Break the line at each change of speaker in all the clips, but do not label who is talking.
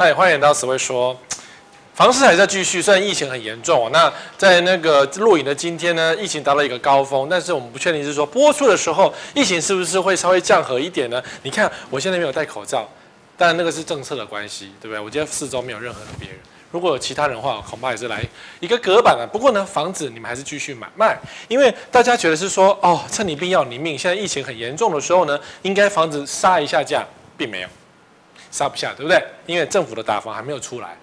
嗨，欢迎到此位说，房市还在继续，虽然疫情很严重。那在那个录影的今天呢，疫情达到一个高峰，但是我们不确定是说播出的时候，疫情是不是会稍微降和一点呢？你看我现在没有戴口罩，但那个是政策的关系，对不对？我觉得四周没有任何的别人，如果有其他人的话，恐怕也是来一个隔板了。不过呢，房子你们还是继续买卖，因为大家觉得是说，哦，趁你病要你命，现在疫情很严重的时候呢，应该房子杀一下价，并没有。杀不下，对不对？因为政府的打房还没有出来，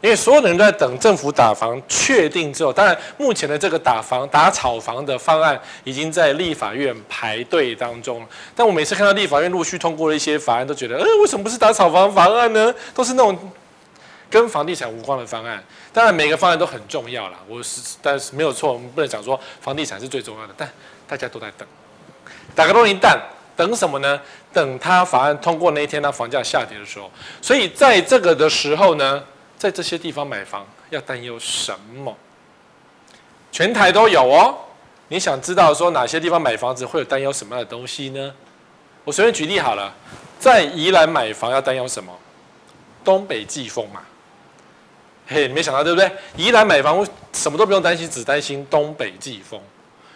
因为所有的人都在等政府打房确定之后。当然，目前的这个打房、打炒房的方案已经在立法院排队当中了。但我每次看到立法院陆续通过了一些法案，都觉得，呃，为什么不是打炒房方案呢？都是那种跟房地产无关的方案。当然，每个方案都很重要啦。我是，但是没有错，我们不能讲说房地产是最重要的。但大家都在等，打个龙蛋。等什么呢？等他法案通过那一天，他房价下跌的时候。所以在这个的时候呢，在这些地方买房要担忧什么？全台都有哦。你想知道说哪些地方买房子会有担忧什么样的东西呢？我随便举例好了，在宜兰买房要担忧什么？东北季风嘛。嘿，你没想到对不对？宜兰买房什么都不用担心，只担心东北季风。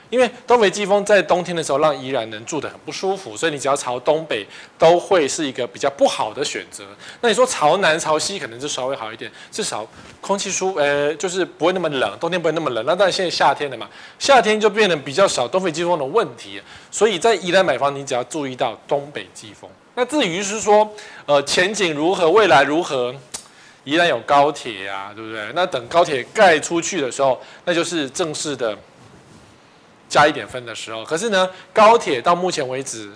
因为东北季风在冬天的时候让宜兰人住得很不舒服，所以你只要朝东北都会是一个比较不好的选择。那你说朝南、朝西可能就稍微好一点，至少空气舒，呃，就是不会那么冷，冬天不会那么冷。那但现在夏天了嘛，夏天就变得比较少东北季风的问题。所以在宜兰买房，你只要注意到东北季风。那至于是说，呃，前景如何，未来如何，宜兰有高铁呀，对不对？那等高铁盖出去的时候，那就是正式的。加一点分的时候，可是呢，高铁到目前为止，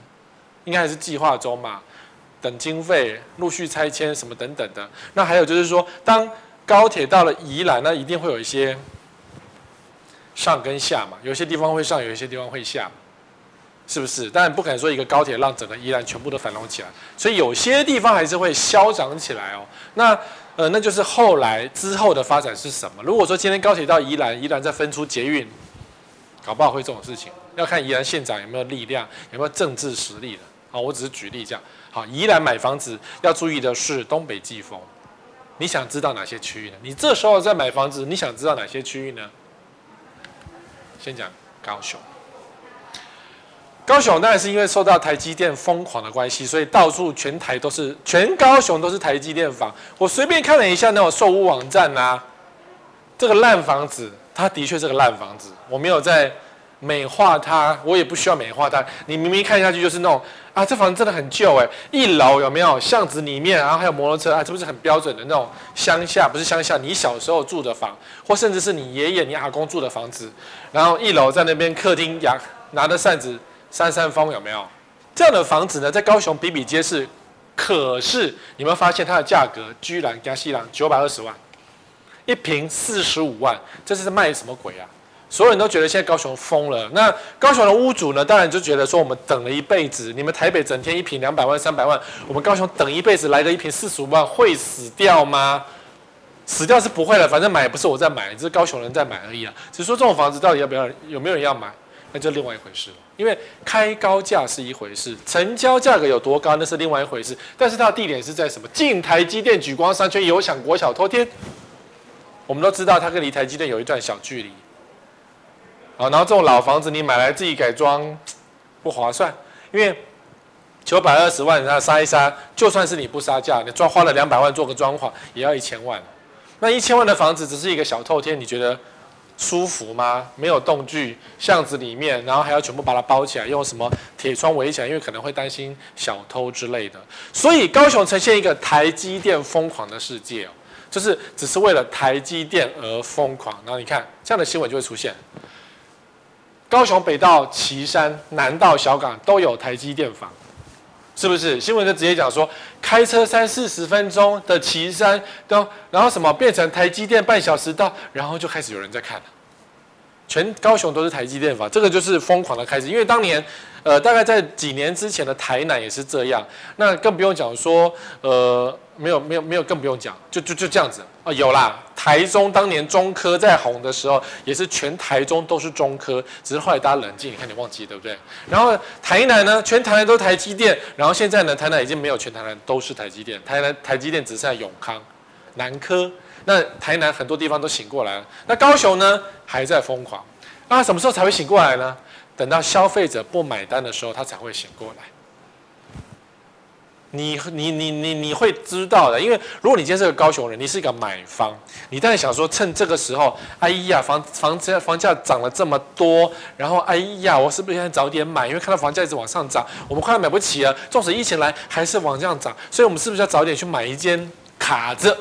应该还是计划中嘛，等经费陆续拆迁什么等等的。那还有就是说，当高铁到了宜兰，那一定会有一些上跟下嘛，有些地方会上，有一些地方会下，是不是？当然不可能说一个高铁让整个宜兰全部都繁荣起来，所以有些地方还是会消长起来哦。那呃，那就是后来之后的发展是什么？如果说今天高铁到宜兰，宜兰再分出捷运。搞不好会这种事情，要看宜兰县长有没有力量，有没有政治实力的。好，我只是举例这样。好，宜兰买房子要注意的是东北季风。你想知道哪些区域呢？你这时候在买房子，你想知道哪些区域呢？先讲高雄。高雄当然是因为受到台积电疯狂的关系，所以到处全台都是，全高雄都是台积电房。我随便看了一下那种售屋网站啊，这个烂房子。它的确是个烂房子，我没有在美化它，我也不需要美化它。你明明看下去就是那种啊，这房子真的很旧哎，一楼有没有巷子里面，然后还有摩托车啊，这不是很标准的那种乡下？不是乡下，你小时候住的房，或甚至是你爷爷、你阿公住的房子，然后一楼在那边客厅呀，拿着扇子扇扇风，有没有？这样的房子呢，在高雄比比皆是。可是你们发现它的价格居然加西郎九百二十万。一瓶四十五万，这是卖什么鬼啊？所有人都觉得现在高雄疯了。那高雄的屋主呢？当然就觉得说，我们等了一辈子，你们台北整天一瓶两百万、三百万，我们高雄等一辈子来个一瓶四十五万，会死掉吗？死掉是不会的，反正买也不是我在买，只是高雄人在买而已啊。只是说这种房子到底要不要，有没有人要买，那就另外一回事了。因为开高价是一回事，成交价格有多高那是另外一回事。但是它的地点是在什么？近台积电、举光商圈、有享国小、透天。我们都知道，它跟离台积电有一段小距离。好，然后这种老房子你买来自己改装不划算，因为九百二十万，然后杀一杀，就算是你不杀价，你装花了两百万做个装潢，也要一千万。那一千万的房子只是一个小透天，你觉得舒服吗？没有动距，巷子里面，然后还要全部把它包起来，用什么铁窗围起来，因为可能会担心小偷之类的。所以高雄呈现一个台积电疯狂的世界。就是只是为了台积电而疯狂，然后你看这样的新闻就会出现。高雄北到旗山，南到小港都有台积电房，是不是？新闻就直接讲说，开车三四十分钟的旗山都，然后什么变成台积电半小时到，然后就开始有人在看了。全高雄都是台积电房，这个就是疯狂的开始。因为当年，呃，大概在几年之前的台南也是这样，那更不用讲说，呃，没有没有没有，更不用讲，就就就这样子啊、有啦。台中当年中科在红的时候，也是全台中都是中科，只是后来大家冷静，你看你忘记对不对？然后台南呢，全台南都台积电，然后现在呢，台南已经没有全台南都是台积电，台南台积电只剩下永康、南科。那台南很多地方都醒过来了，那高雄呢还在疯狂，那什么时候才会醒过来呢？等到消费者不买单的时候，他才会醒过来。你你你你你会知道的，因为如果你今天是个高雄人，你是一个买方，你当然想说趁这个时候，哎呀，房房价房价涨了这么多，然后哎呀，我是不是应该早点买？因为看到房价一直往上涨，我们快要买不起了。纵使疫情来，还是往这样涨，所以我们是不是要早点去买一间卡着？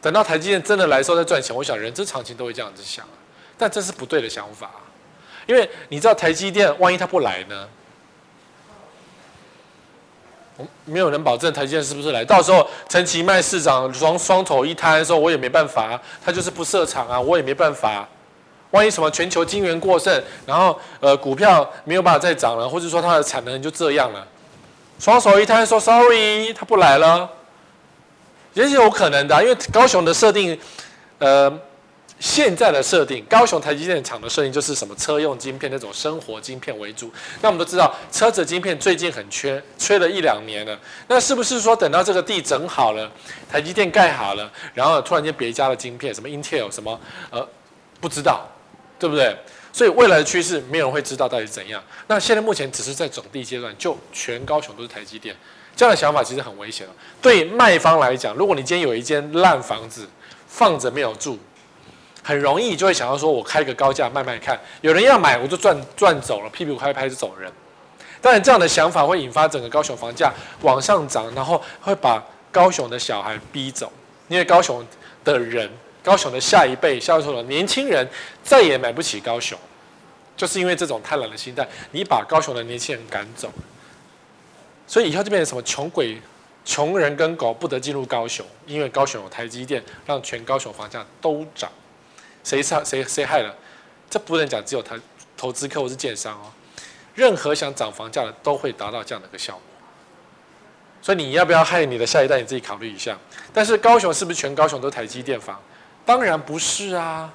等到台积电真的来的时候再赚钱，我想人之常情都会这样子想，但这是不对的想法，因为你知道台积电万一他不来呢？没有人保证台积电是不是来，到时候陈其迈市长双双头一摊的时候，我也没办法，他就是不设厂啊，我也没办法。万一什么全球晶圆过剩，然后呃股票没有办法再涨了，或者说它的产能就这样了，双手一摊说 sorry，他不来了。也是有可能的，因为高雄的设定，呃，现在的设定，高雄台积电厂的设定就是什么车用晶片那种生活晶片为主。那我们都知道，车子晶片最近很缺，缺了一两年了。那是不是说等到这个地整好了，台积电盖好了，然后突然间别家的晶片，什么 Intel 什么，呃，不知道，对不对？所以未来的趋势，没有人会知道到底是怎样。那现在目前只是在整地阶段，就全高雄都是台积电。这样的想法其实很危险了。对卖方来讲，如果你今天有一间烂房子放着没有住，很容易就会想要说，我开个高价卖卖看，有人要买我就赚赚走了，屁股拍拍就走人。当然，这样的想法会引发整个高雄房价往上涨，然后会把高雄的小孩逼走，因为高雄的人，高雄的下一辈，销售的年轻人再也买不起高雄，就是因为这种贪婪的心态，你把高雄的年轻人赶走。所以以后就变成什么穷鬼、穷人跟狗不得进入高雄，因为高雄有台积电，让全高雄房价都涨。谁害谁谁害了？这不能讲只有他投资客或是建商哦，任何想涨房价的都会达到这样的一个效果。所以你要不要害你的下一代？你自己考虑一下。但是高雄是不是全高雄都台积电房？当然不是啊，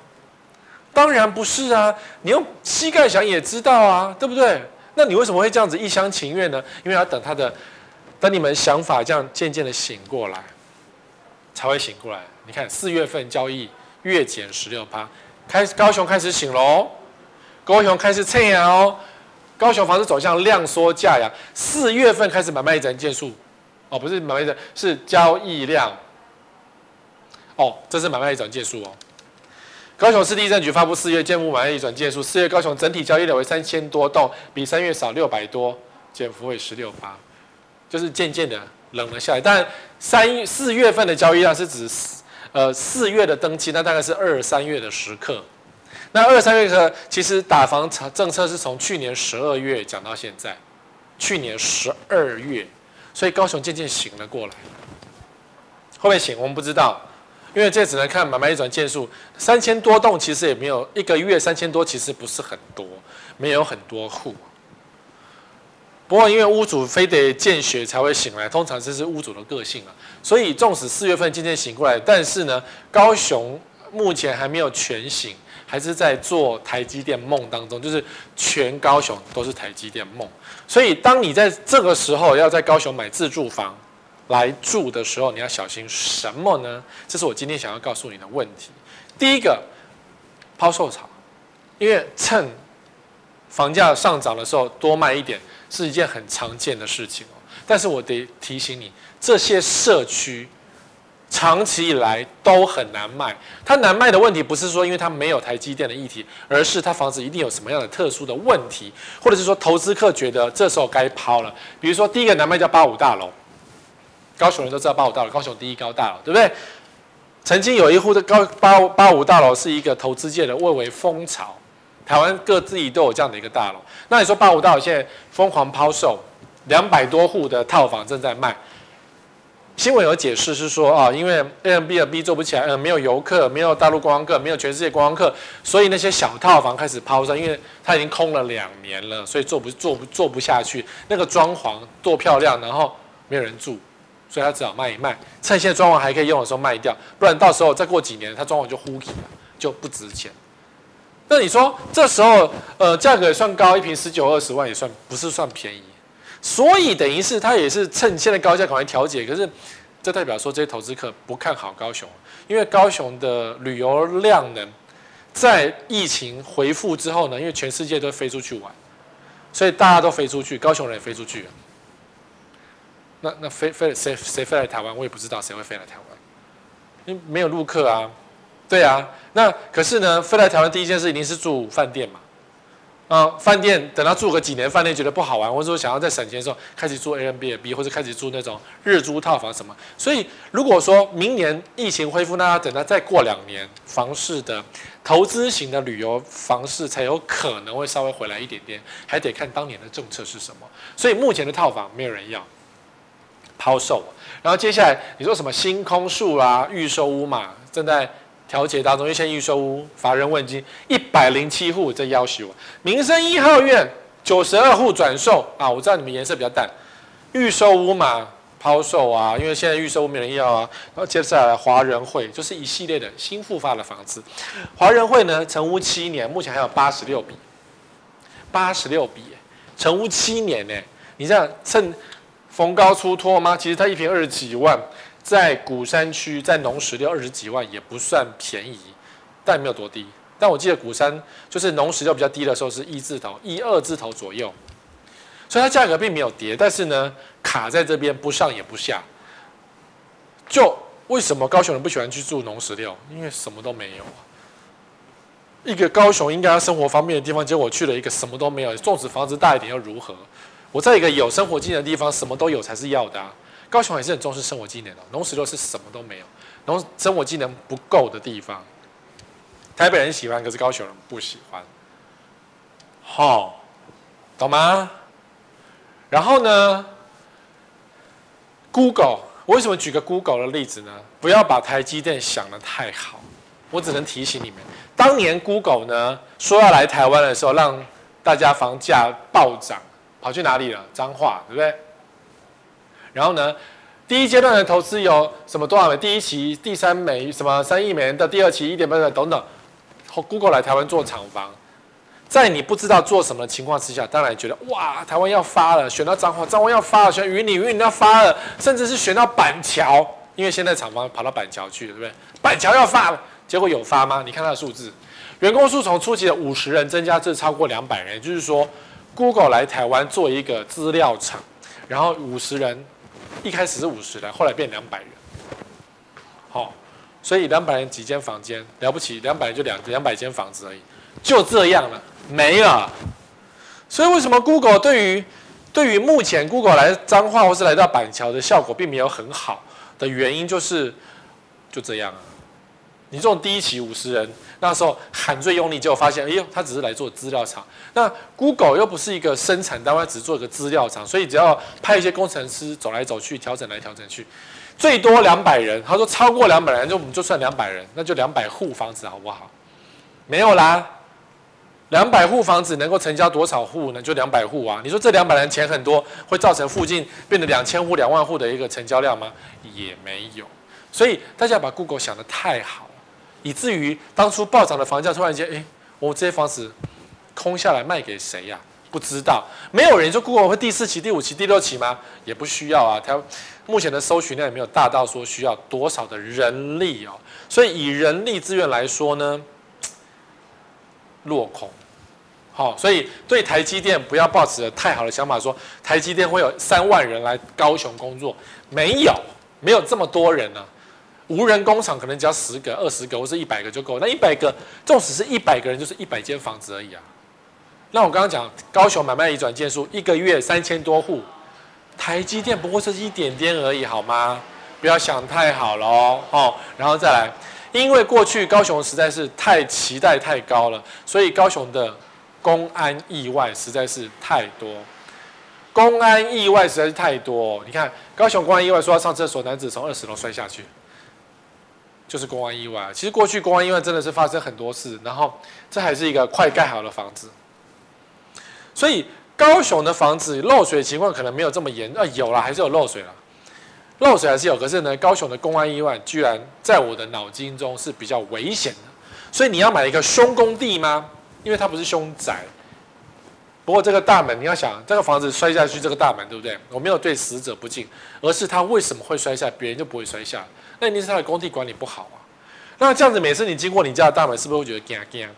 当然不是啊。你用膝盖想也知道啊，对不对？那你为什么会这样子一厢情愿呢？因为要等他的，等你们想法这样渐渐的醒过来，才会醒过来。你看四月份交易月减十六趴，开高雄开始醒喽，高雄开始蹭呀哦，高雄房子走向量缩价呀。四月份开始买卖转件数，哦，不是买卖转，是交易量。哦，这是买卖转件数哦。高雄市地政局发布四月建物买卖移转件数，四月高雄整体交易量为三千多栋，比三月少六百多，减幅为十六%，就是渐渐的冷了下来。但三四月份的交易量是指呃四月的登记，那大概是二三月的时刻。那二三月的其实打房政策是从去年十二月讲到现在，去年十二月，所以高雄渐渐醒了过来。会不会醒？我们不知道。因为这只能看买卖移转件数，三千多栋其实也没有一个月三千多，其实不是很多，没有很多户。不过因为屋主非得见血才会醒来，通常这是屋主的个性啊。所以纵使四月份渐渐醒过来，但是呢，高雄目前还没有全醒，还是在做台积电梦当中，就是全高雄都是台积电梦。所以当你在这个时候要在高雄买自住房，来住的时候，你要小心什么呢？这是我今天想要告诉你的问题。第一个，抛售潮，因为趁房价上涨的时候多卖一点是一件很常见的事情哦。但是我得提醒你，这些社区长期以来都很难卖。它难卖的问题不是说因为它没有台积电的议题，而是它房子一定有什么样的特殊的问题，或者是说投资客觉得这时候该抛了。比如说第一个难卖叫八五大楼。高雄人都知道八五大楼，高雄第一高大楼，对不对？曾经有一户的高八八五大楼是一个投资界的蔚为风潮，台湾各地都有这样的一个大楼。那你说八五大楼现在疯狂抛售，两百多户的套房正在卖，新闻有解释是说啊，因为 Airbnb 做不起来，嗯，没有游客，没有大陆观光客，没有全世界观光客，所以那些小套房开始抛售，因为它已经空了两年了，所以做不做不做不下去。那个装潢多漂亮，然后没有人住，所以他只好卖一卖，趁现在装潢还可以用的时候卖掉，不然到时候再过几年，它装潢就糊起了，就不值钱。那你说这时候呃价格也算高，一瓶十九二十万也算不是算便宜。所以等于是他也是趁现在高价赶快调节，可是这代表说这些投资客不看好高雄，因为高雄的旅游量呢，在疫情恢复之后呢，因为全世界都飞出去玩，所以大家都飞出去，高雄人也飞出去了。那那飞飞谁谁飞来台湾？我也不知道谁会飞来台湾，因为没有陆客啊，对啊。那可是呢，飞来台湾第一件事一定是住饭店嘛。啊，饭店等他住个几年，饭店觉得不好玩，或者说想要再省钱的时候，开始住 Airbnb 或者开始住那种日租套房什么。所以如果说明年疫情恢复，那要等他再过两年，房市的投资型的旅游房市才有可能会稍微回来一点点，还得看当年的政策是什么。所以目前的套房没有人要，抛售。然后接下来你说什么星空树啊，预售屋嘛，正在。调解当中，一些预售屋乏人问津，一百零七户在要求。民生一号院九十二户转售啊，我知道你们颜色比较淡，预售屋嘛抛售啊，因为现在预售屋没人要啊。然后接下来华人会就是一系列的新复发的房子，华人会呢成屋七年，目前还有八十六笔，八十六笔成屋七年呢，你这样趁逢高出脱吗？其实它一平二十几万。在鼓山区，在农十六二十几万也不算便宜，但没有多低。但我记得鼓山就是农十六比较低的时候是一字头，一二字头左右，所以它价格并没有跌，但是呢卡在这边不上也不下。就为什么高雄人不喜欢去住农十六？因为什么都没有啊。一个高雄应该要生活方便的地方，结果我去了一个什么都没有，纵使房子大一点又如何？我在一个有生活经验的地方，什么都有才是要的啊。高雄也是很重视生活技能的，农十六是什么都没有，农生活技能不够的地方。台北人喜欢，可是高雄人不喜欢。好、懂吗？然后呢？Google，我为什么举个 Google 的例子呢？不要把台积电想得太好。我只能提醒你们，当年 Google 呢说要来台湾的时候，让大家房价暴涨，跑去哪里了？彰化，对不对？然后呢，第一阶段的投资有什么多少美？第一期第三美什么三亿美元的，第二期一点八等等。Google 来台湾做厂房，在你不知道做什么的情况之下，当然觉得哇，台湾要发了，选到彰化，彰化要发了，选云林，云林要发了，甚至是选到板桥，因为现在厂房跑到板桥去了，对不对？板桥要发了，结果有发吗？你看它的数字，员工数从初期的五十人增加至超过两百人，也就是说，Google 来台湾做一个资料厂，然后五十人。一开始是五十人，后来变两百人。好、哦，所以两百人几间房间了不起，两百人就两两百间房子而已，就这样了，没了。所以为什么 Google 对于对于目前 Google 来彰化或是来到板桥的效果并没有很好的原因，就是就这样啊。你这种第一期五十人，那时候喊最用力，结果发现，哎呦，他只是来做资料厂。那 Google 又不是一个生产单位，只做一个资料厂，所以只要派一些工程师走来走去，调整来调整去，最多两百人。他说超过两百人，就我们就算两百人，那就两百户房子好不好？没有啦，两百户房子能够成交多少户呢？就两百户啊。你说这两百人钱很多，会造成附近变得两千户、两万户的一个成交量吗？也没有。所以大家把 Google 想得太好。以至于当初暴涨的房价，突然间，哎，我这些房子空下来卖给谁呀？不知道，没有人说故宫会第四期、第五期、第六期吗？也不需要啊。它目前的搜寻量也没有大到说需要多少的人力哦。所以以人力资源来说呢，落空。好，所以对台积电不要抱持太好的想法，说台积电会有三万人来高雄工作，没有，没有这么多人呢、无人工厂可能只要十个、二十个或是一百个就够，那一百个，纵使是一百个人，就是一百间房子而已啊。那我刚刚讲高雄买卖移转件数一个月三千多户，台积电不过是一点点而已，好吗？不要想太好了哦。然后再来，因为过去高雄实在是太期待太高了，所以高雄的公安意外实在是太多。公安意外实在是太多。你看高雄公安意外，说要上厕所，男子从二十楼摔下去，就是公安意外。其实过去公安意外真的是发生很多次，然后这还是一个快盖好的房子，所以高雄的房子漏水情况可能没有这么严，啊有了还是有漏水了，漏水还是有，可是呢，高雄的公安意外居然在我的脑筋中是比较危险的。所以你要买一个凶工地吗？因为它不是凶宅。不过这个大门，你要想，这个房子摔下去，这个大门对不对？我没有对死者不敬，而是他为什么会摔下，别人就不会摔下？那一定是他的工地管理不好啊。那这样子，每次你经过你家的大门，是不是会觉得惊惊？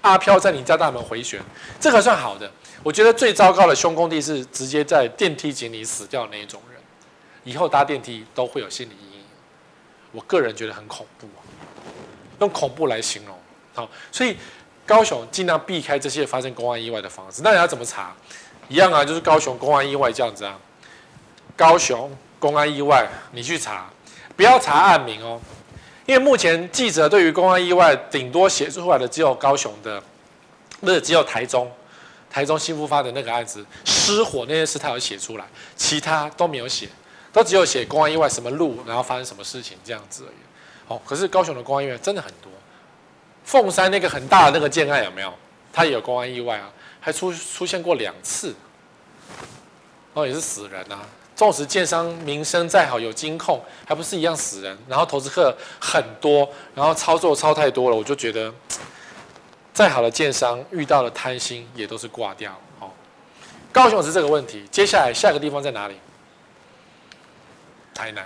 阿飘在你家大门回旋，这个算好的。我觉得最糟糕的凶工地是直接在电梯井里死掉的那一种人，以后搭电梯都会有心理阴影。我个人觉得很恐怖啊。用恐怖来形容，好，所以高雄尽量避开这些发生公安意外的房子。那你要怎么查？一样啊，就是高雄公安意外这样子啊。高雄公安意外，你去查，不要查案名哦，因为目前记者对于公安意外顶多写出来的只有高雄的，不是只有台中，台中新复发的那个案子失火那件事他有写出来，其他都没有写，都只有写公安意外什么路，然后发生什么事情这样子而已。哦，可是高雄的公安意外真的很多，凤山那个很大的那个建案有没有？他也有公安意外啊，还出出现过两次，哦，也是死人啊。纵使建商名声再好，有金控，还不是一样死人？然后投资客很多，然后操作操太多了，我就觉得，再好的建商遇到了贪心，也都是挂掉。哦，高雄是这个问题，接下来下一个地方在哪里？台南。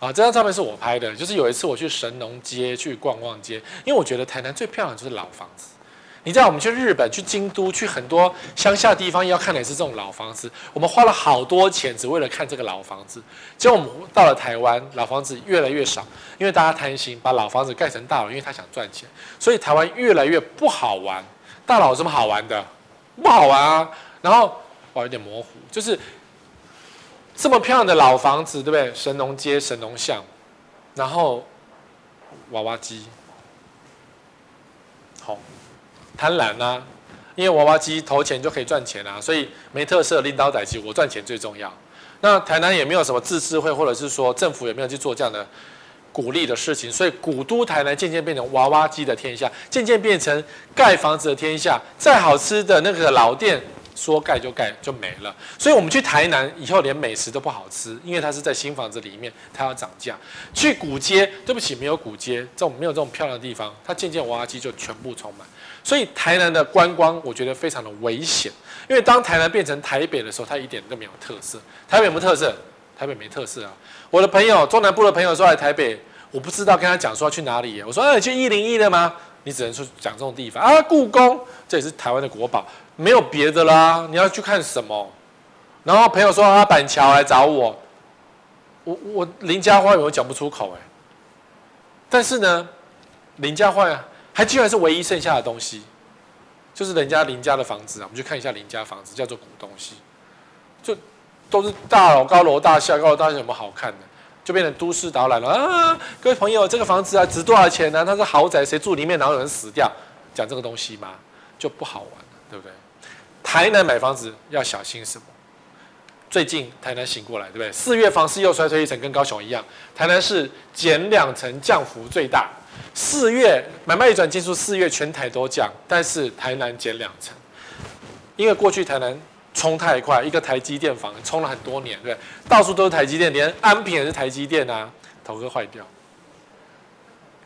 啊，这张照片是我拍的，就是有一次我去神农街去逛逛街，因为我觉得台南最漂亮就是老房子。你知道我们去日本、去京都、去很多乡下地方要看的也是这种老房子，我们花了好多钱只为了看这个老房子。结果我们到了台湾，老房子越来越少，因为大家贪心，把老房子盖成大楼，因为他想赚钱，所以台湾越来越不好玩。大楼有什么好玩的？不好玩啊。然后哇，有点模糊，就是。这么漂亮的老房子，对不对？神农街、神农巷，然后娃娃机，好贪婪啊！因为娃娃机投钱就可以赚钱啊，所以没特色拎刀宰鸡，我赚钱最重要。那台南也没有什么自治会，或者是说政府也没有去做这样的鼓励的事情，所以古都台南渐渐变成娃娃机的天下，渐渐变成盖房子的天下。再好吃的那个老店。说盖就盖就没了，所以我们去台南以后连美食都不好吃，因为它是在新房子里面，它要涨价。去古街，对不起，没有古街，这种没有这种漂亮的地方，它渐渐娃娃机就全部充满。所以台南的观光，我觉得非常的危险，因为当台南变成台北的时候，它一点都没有特色。台北有没有特色？台北没特色啊。我的朋友中南部的朋友说来台北，我不知道跟他讲说要去哪里，我说哎，去一零一的吗？你只能说讲这种地方啊，故宫，这也是台湾的国宝。没有别的啦，你要去看什么？然后朋友说啊，板桥来找我，我我林家花园我讲不出口哎。但是呢，林家花园还居然是唯一剩下的东西，就是人家林家的房子啊，我们去看一下林家房子，叫做古东西，就都是大楼高楼大厦，高楼大厦有什么好看的？就变成都市导览了啊！各位朋友，这个房子啊值多少钱呢？它是豪宅，谁住里面然后有人死掉？讲这个东西吗？就不好玩了，对不对？台南买房子要小心什么？最近台南醒过来，对不对？四月房市又衰退一层，跟高雄一样。台南是减两层，降幅最大。四月买卖一转件数，四月全台都降，但是台南减两成，因为过去台南冲太快，一个台积电房冲了很多年，对？到处都是台积电，连安平也是台积电啊，头壳坏掉。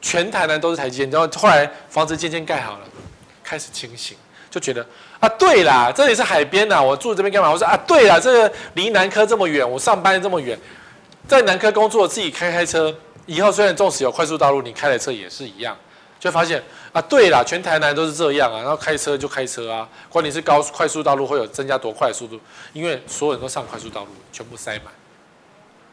全台南都是台积电，然后后来房子渐渐盖好了，开始清醒。就觉得啊，对啦，这里是海边呐，我住这边干嘛？我说啊，对啦，这个离南科这么远，我上班这么远，在南科工作，自己开开车，以后虽然纵使有快速道路，你开的车也是一样，就发现啊，对啦，全台南都是这样啊，然后开车就开车啊，关键是高快速道路会有增加多快的速度，因为所有人都上快速道路，全部塞满。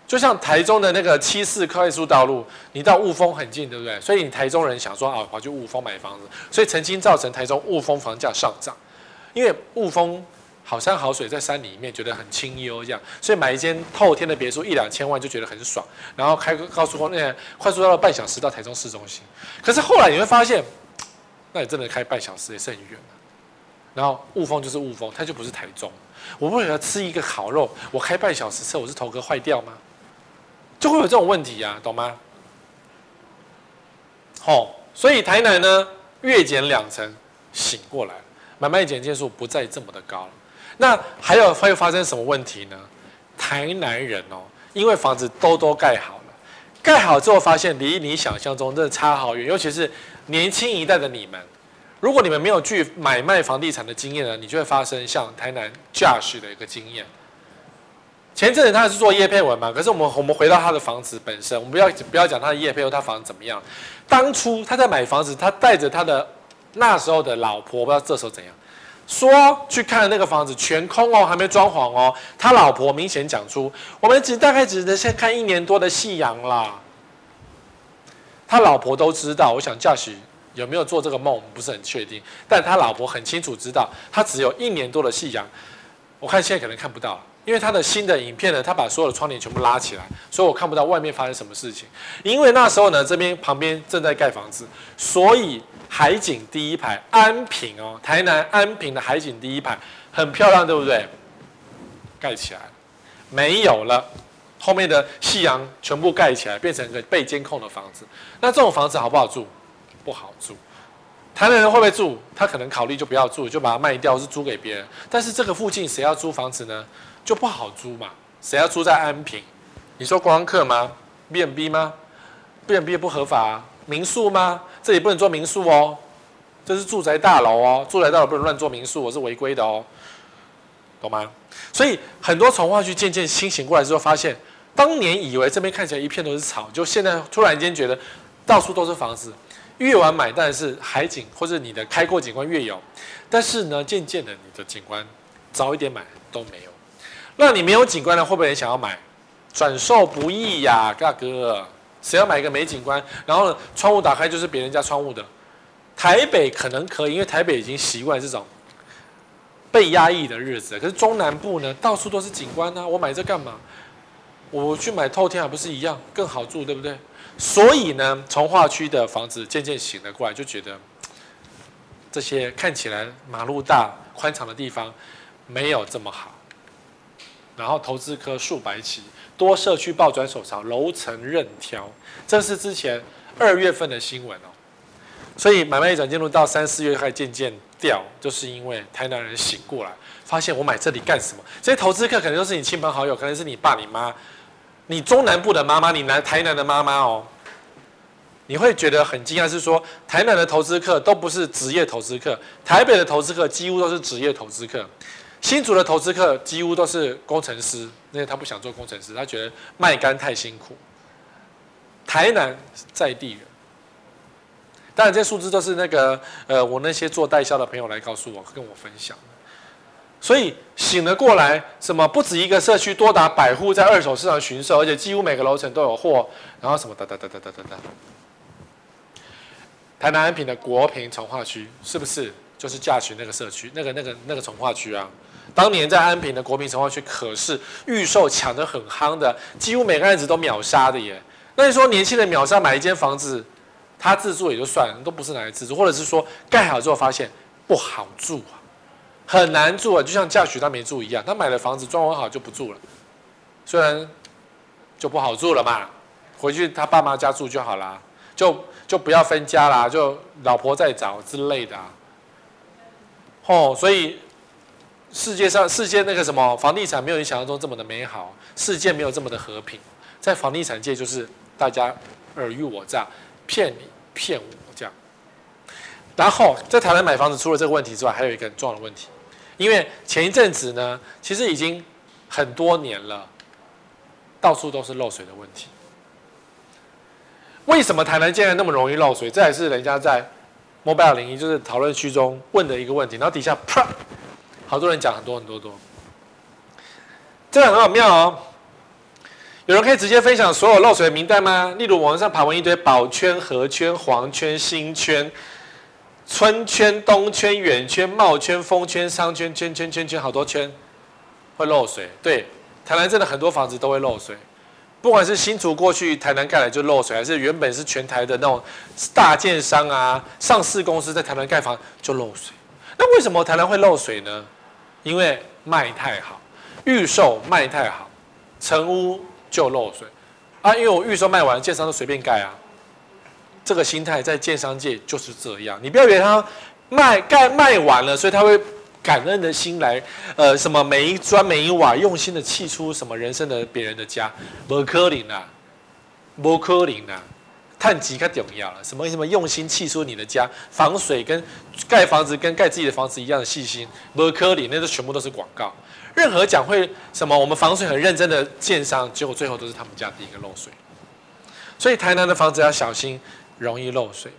就像台中的那个七四快速道路，你到雾峰很近，对不对？所以你台中人想说啊，跑去雾峰买房子，所以曾经造成台中雾峰房价上涨，因为雾峰好山好水，在山里面觉得很清幽，这样，所以买一间透天的别墅一两千万就觉得很爽，然后开高速公路，快速到了半小时到台中市中心。可是后来你会发现，那你真的开半小时也是很远，然后雾峰就是雾峰，它就不是台中。我为了吃一个烤肉，我开半小时车，我是头壳坏掉吗？就会有这种问题、啊，懂吗？哦，所以台南呢，月减两成，醒过来，买卖减件数不再这么的高了。那还有会发生什么问题呢？台南人哦，因为房子都都盖好了，盖好之后发现离你想象中真的差好远，尤其是年轻一代的你们，如果你们没有去买卖房地产的经验呢，你就会发生像台南 Josh 的一个经验。前阵子他是做叶配文嘛，可是我们我们回到他的房子本身，我们不要不要讲他的叶配或他房子怎么样。当初他在买房子，他带着他的那时候的老婆，不知道这时候怎样，说去看那个房子全空哦，还没装潢哦。他老婆明显讲出，我们只大概只能先看一年多的夕阳啦。他老婆都知道，我想驾驶有没有做这个梦我们不是很确定，但他老婆很清楚知道，他只有一年多的夕阳。我看现在可能看不到。因为他的新的影片呢，他把所有的窗帘全部拉起来，所以我看不到外面发生什么事情。因为那时候呢，这边旁边正在盖房子，所以海景第一排安平哦，台南安平的海景第一排很漂亮，对不对？盖起来没有了，后面的夕阳全部盖起来，变成一个被监控的房子。那这种房子好不好住？不好住。台南人会不会住？他可能考虑就不要住，就把它卖掉，是租给别人。但是这个附近谁要租房子呢？就不好租嘛，谁要租在安平？你说光客吗？B&B 吗？B&B 不合法啊。民宿吗？这里不能做民宿哦，这是住宅大楼哦，住宅大楼不能乱做民宿，我是违规的哦，懂吗？所以很多从化区渐渐清醒过来之后，发现当年以为这边看起来一片都是草，就现在突然间觉得到处都是房子。越晚买当然是海景或者你的开阔景观越有，但是呢，渐渐的你的景观早一点买都没有。那你没有景观的，会不会也想要买？转售不易呀，大哥，谁要买一个没景观？然后呢，窗户打开就是别人家窗户的。台北可能可以，因为台北已经习惯这种被压抑的日子。可是中南部呢，到处都是景观啊，我买这干嘛？我去买透天还不是一样更好住，对不对？所以呢，从化区的房子渐渐醒了过来，就觉得这些看起来马路大、宽敞的地方没有这么好。然后投资科数百起，多社区报转手潮，楼层任挑，这是之前二月份的新闻哦。所以买卖一转进入到三四月开始渐渐掉，就是因为台南人醒过来，发现我买这里干什么？这些投资客可能都是你亲朋好友，可能是你爸你妈，你中南部的妈妈，你南台南的妈妈哦。你会觉得很惊讶，是说台南的投资客都不是职业投资客，台北的投资客几乎都是职业投资客。新竹的投资客几乎都是工程师，因为他不想做工程师，他觉得卖肝太辛苦。台南在地人，当然这些数字都是那个呃，我那些做代销的朋友来告诉我，跟我分享的。所以醒了过来，什么不止一个社区，多达百户在二手市场巡售，而且几乎每个楼层都有货，然后什么哒哒哒哒哒哒哒。台南安平的国平重划区是不是就是驾群那个社区，那个那个那个重划区啊？当年在安平的国民重划区，可是预售抢得很夯的，几乎每个案子都秒杀的耶。那你说年轻人秒杀买一间房子，他自住也就算了，都不是拿来自住，或者是说盖好之后发现不好住啊，很难住啊，就像嫁娶他没住一样，他买了房子装潢好就不住了，虽然就不好住了嘛，回去他爸妈家住就好啦，就就不要分家啦，就老婆再找之类的啊。哦，所以。世界上，世界那个什么房地产没有你想象中这么的美好，世界没有这么的和平，在房地产界就是大家尔虞我诈，骗你骗我这样。然后在台湾买房子，除了这个问题之外，还有一个很重要的问题，因为前一阵子呢，其实已经很多年了，到处都是漏水的问题。为什么台南竟然那么容易漏水？这还是人家在 Mobile 01就是讨论区中问的一个问题，然后底下啪。好多人讲很多很多多，这个很好妙哦。有人可以直接分享所有漏水的名单吗？例如网上爬文一堆宝圈、河圈、黄圈、新圈、春圈、东圈、远圈、茂圈、丰圈、商圈，圈圈圈圈好多圈会漏水。对，台南真的很多房子都会漏水，不管是新竹过去台南盖来就漏水，还是原本是全台的那种大建商啊、上市公司在台南盖房就漏水。那为什么台南会漏水呢？因为卖太好，预售卖太好，成屋就漏水啊！因为我预售卖完，建商都随便盖啊。这个心态在建商界就是这样，你不要以为他卖盖卖完了，所以他会感恩的心来，呃，什么每一砖每一瓦用心的砌出什么人生的别人的家，不可能啊，不可能啊。碳极可重要了，什么什么用心砌出你的家，防水跟盖房子跟盖自己的房子一样的细心，不可能，那都全部都是广告。任何讲会什么我们防水很认真的建商，结果最后都是他们家第一个漏水。所以台南的房子要小心，容易漏水。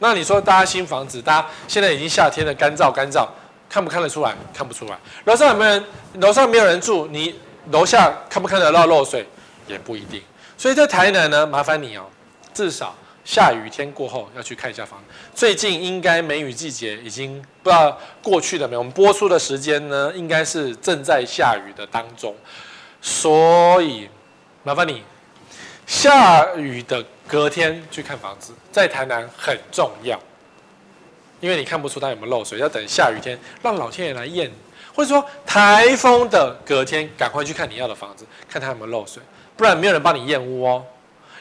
那你说大家新房子，大家现在已经夏天了，干燥干燥，看不看得出来？看不出来。楼上有没有人？楼上没有人住，你楼下看不看得到漏水？也不一定。所以在台南呢，麻烦你哦。至少下雨天过后要去看一下房子。最近应该梅雨季节已经不知道过去了没有？我们播出的时间呢，应该是正在下雨的当中，所以麻烦你下雨的隔天去看房子，在台南很重要，因为你看不出它有没有漏水，要等下雨天让老天爷来验，或者说台风的隔天赶快去看你要的房子，看它有没有漏水，不然没有人帮你验屋哦。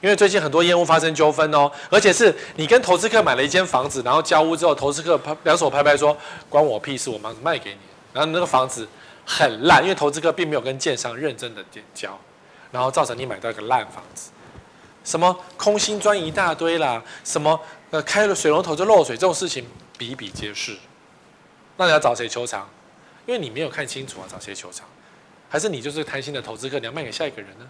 因为最近很多验屋发生纠纷哦，而且是你跟投资客买了一间房子，然后交屋之后，投资客拍两手拍拍说关我屁事，我房子卖给你，然后那个房子很烂，因为投资客并没有跟建商认真的点交，然后造成你买到一个烂房子，什么空心砖一大堆啦，什么呃开了水龙头就漏水这种事情比比皆是，那你要找谁求偿？因为你没有看清楚啊，找谁求偿？还是你就是贪心的投资客，你要卖给下一个人呢？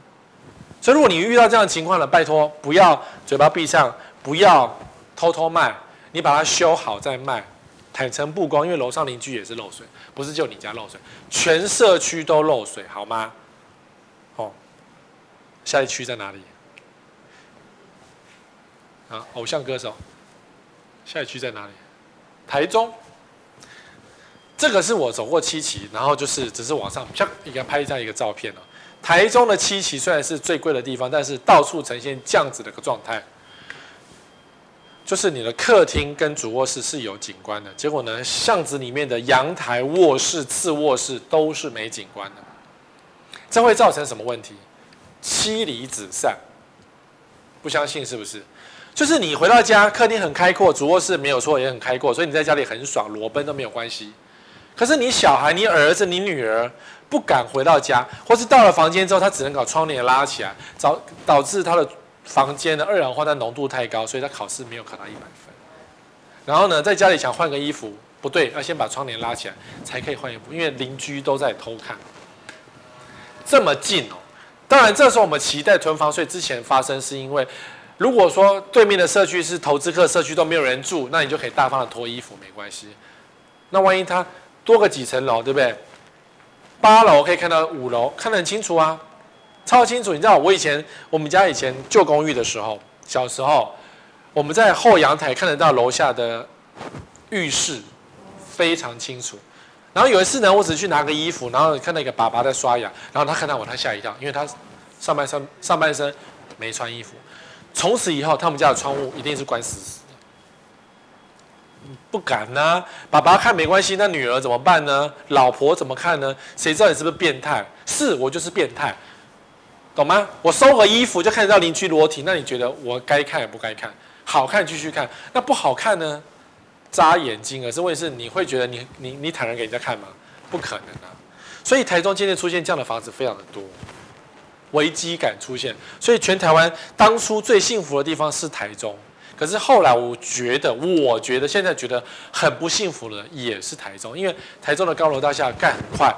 所以，如果你遇到这样的情况了，拜托不要嘴巴闭上，不要偷偷卖，你把它修好再卖，坦诚曝光，因为楼上邻居也是漏水，不是就你家漏水，全社区都漏水，好吗？哦，下一区在哪里？啊，偶像歌手，下一区在哪里？台中。这个是我走过七期，然后就是只是往上啪一个拍一张一个照片了。台中的七期虽然是最贵的地方，但是到处呈现这样子的一个状态，就是你的客厅跟主卧室是有景观的，结果呢，巷子里面的阳台、卧室、次卧室都是没景观的，这会造成什么问题？妻离子散。不相信是不是？就是你回到家，客厅很开阔，主卧室没有错，也很开阔，所以你在家里很爽，裸奔都没有关系。可是你小孩、你儿子、你女儿。不敢回到家，或是到了房间之后，他只能把窗帘拉起来，导导致他的房间的二氧化碳浓度太高，所以他考试没有考到一百分。然后呢，在家里想换个衣服，不对，要先把窗帘拉起来才可以换衣服，因为邻居都在偷看。这么近哦，当然这时候我们期待囤房税之前发生，是因为如果说对面的社区是投资客社区都没有人住，那你就可以大方的脱衣服，没关系。那万一他多个几层楼，对不对？八楼可以看到五楼，看得很清楚啊，超清楚。你知道我以前我们家以前旧公寓的时候，小时候我们在后阳台看得到楼下的浴室，非常清楚。然后有一次呢，我只是去拿个衣服，然后看到一个爸爸在刷牙，然后他看到我，他吓一跳，因为他上半身上半身没穿衣服。从此以后，他们家的窗户一定是关死死。不敢呢、爸爸看没关系，那女儿怎么办呢？老婆怎么看呢？谁知道你是不是变态？是我就是变态，懂吗？我收个衣服就看得到邻居裸体，那你觉得我该看也不该看？好看继续看，那不好看呢？眨眼睛。而是问题是你会觉得你你你坦然给人家看吗？不可能啊！所以台中今天出现这样的房子非常的多，危机感出现，所以全台湾当初最幸福的地方是台中。可是后来，我觉得，我觉得现在觉得很不幸福的也是台中，因为台中的高楼大厦盖很快，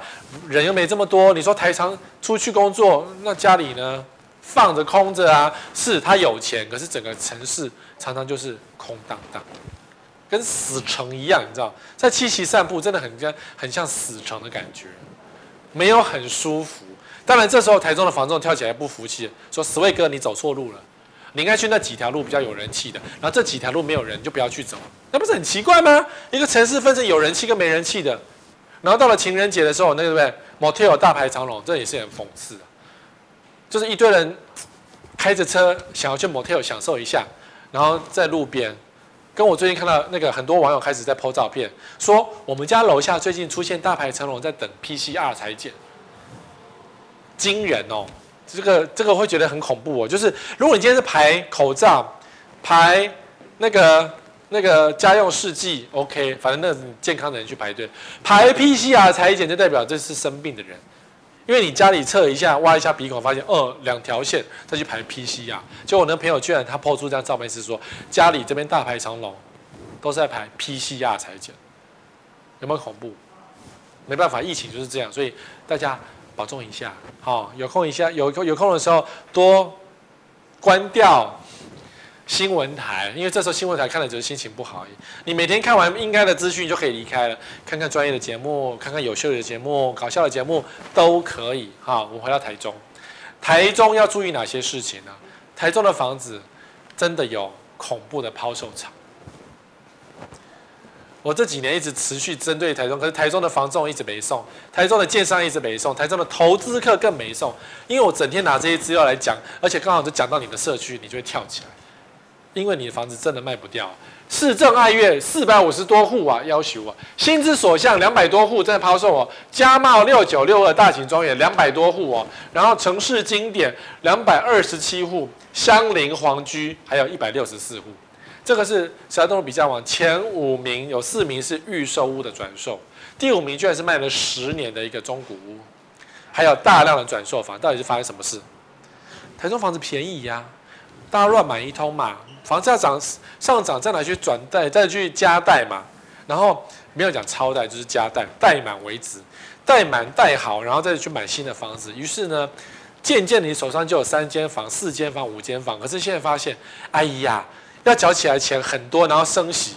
人又没这么多。你说台常出去工作，那家里呢放着空着啊？是他有钱，可是整个城市常常就是空荡荡，跟死城一样，你知道，在七夕散步真的很像很像死城的感觉，没有很舒服。当然这时候台中的房仲跳起来不服气，说：“死卫哥，你走错路了。”你应该去那几条路比较有人气的，然后这几条路没有人就不要去走，那不是很奇怪吗？一个城市分成有人气跟没人气的，然后到了情人节的时候，那个对不对？Motel 大排长龙，这也是很讽刺的，就是一堆人开着车想要去 Motel 享受一下，然后在路边跟我最近看到那个很多网友开始在 po 照片，说我们家楼下最近出现大排长龙，在等 PCR 裁检，惊人哦！这个这个会觉得很恐怖哦。就是如果你今天是排口罩，排那个那个家用试剂，OK，反正那是健康的人去排队，排 PCR 裁剪就代表这是生病的人。因为你家里测一下，挖一下鼻孔，发现哦，两条线，再去排 PCR。就我那朋友居然他 po 出这张照片，是说家里这边大排长龙，都是在排 PCR 裁剪，有没有恐怖？没办法，疫情就是这样，所以大家保重一下。好，有空一下，有有空的时候多关掉。新闻台，因为这时候新闻台看了就是心情不好而已。你每天看完应该的资讯就可以离开了，看看专业的节目，看看有趣的节目、搞笑的节目都可以。好，我们回到台中，台中要注意哪些事情呢？台中的房子真的有恐怖的抛售潮。我这几年一直持续针对台中，可是台中的房仲一直没送，台中的建商一直没送，台中的投资客更没送。因为我整天拿这些资料来讲，而且刚好就讲到你的社区，你就会跳起来。因为你的房子真的卖不掉，市政爱乐四百五十多户啊，要求啊，心之所向两百多户在抛售哦，嘉茂六九六二大型庄园两百多户哦，然后城市经典两百二十七户，香邻皇居还有一百六十四户，这个是石家庄比较网前五名，有四名是预售屋的转售，第五名居然是卖了十年的一个中古屋，还有大量的转售房，到底是发生什么事？台中房子便宜呀、大家乱买一通嘛。房价涨上涨，再拿去转贷，再去加贷嘛。然后没有讲超贷，就是加贷，贷满为止，贷满贷好，然后再去买新的房子。于是呢，渐渐你手上就有三间房、四间房、五间房。可是现在发现，哎呀，要缴起来钱很多，然后升息，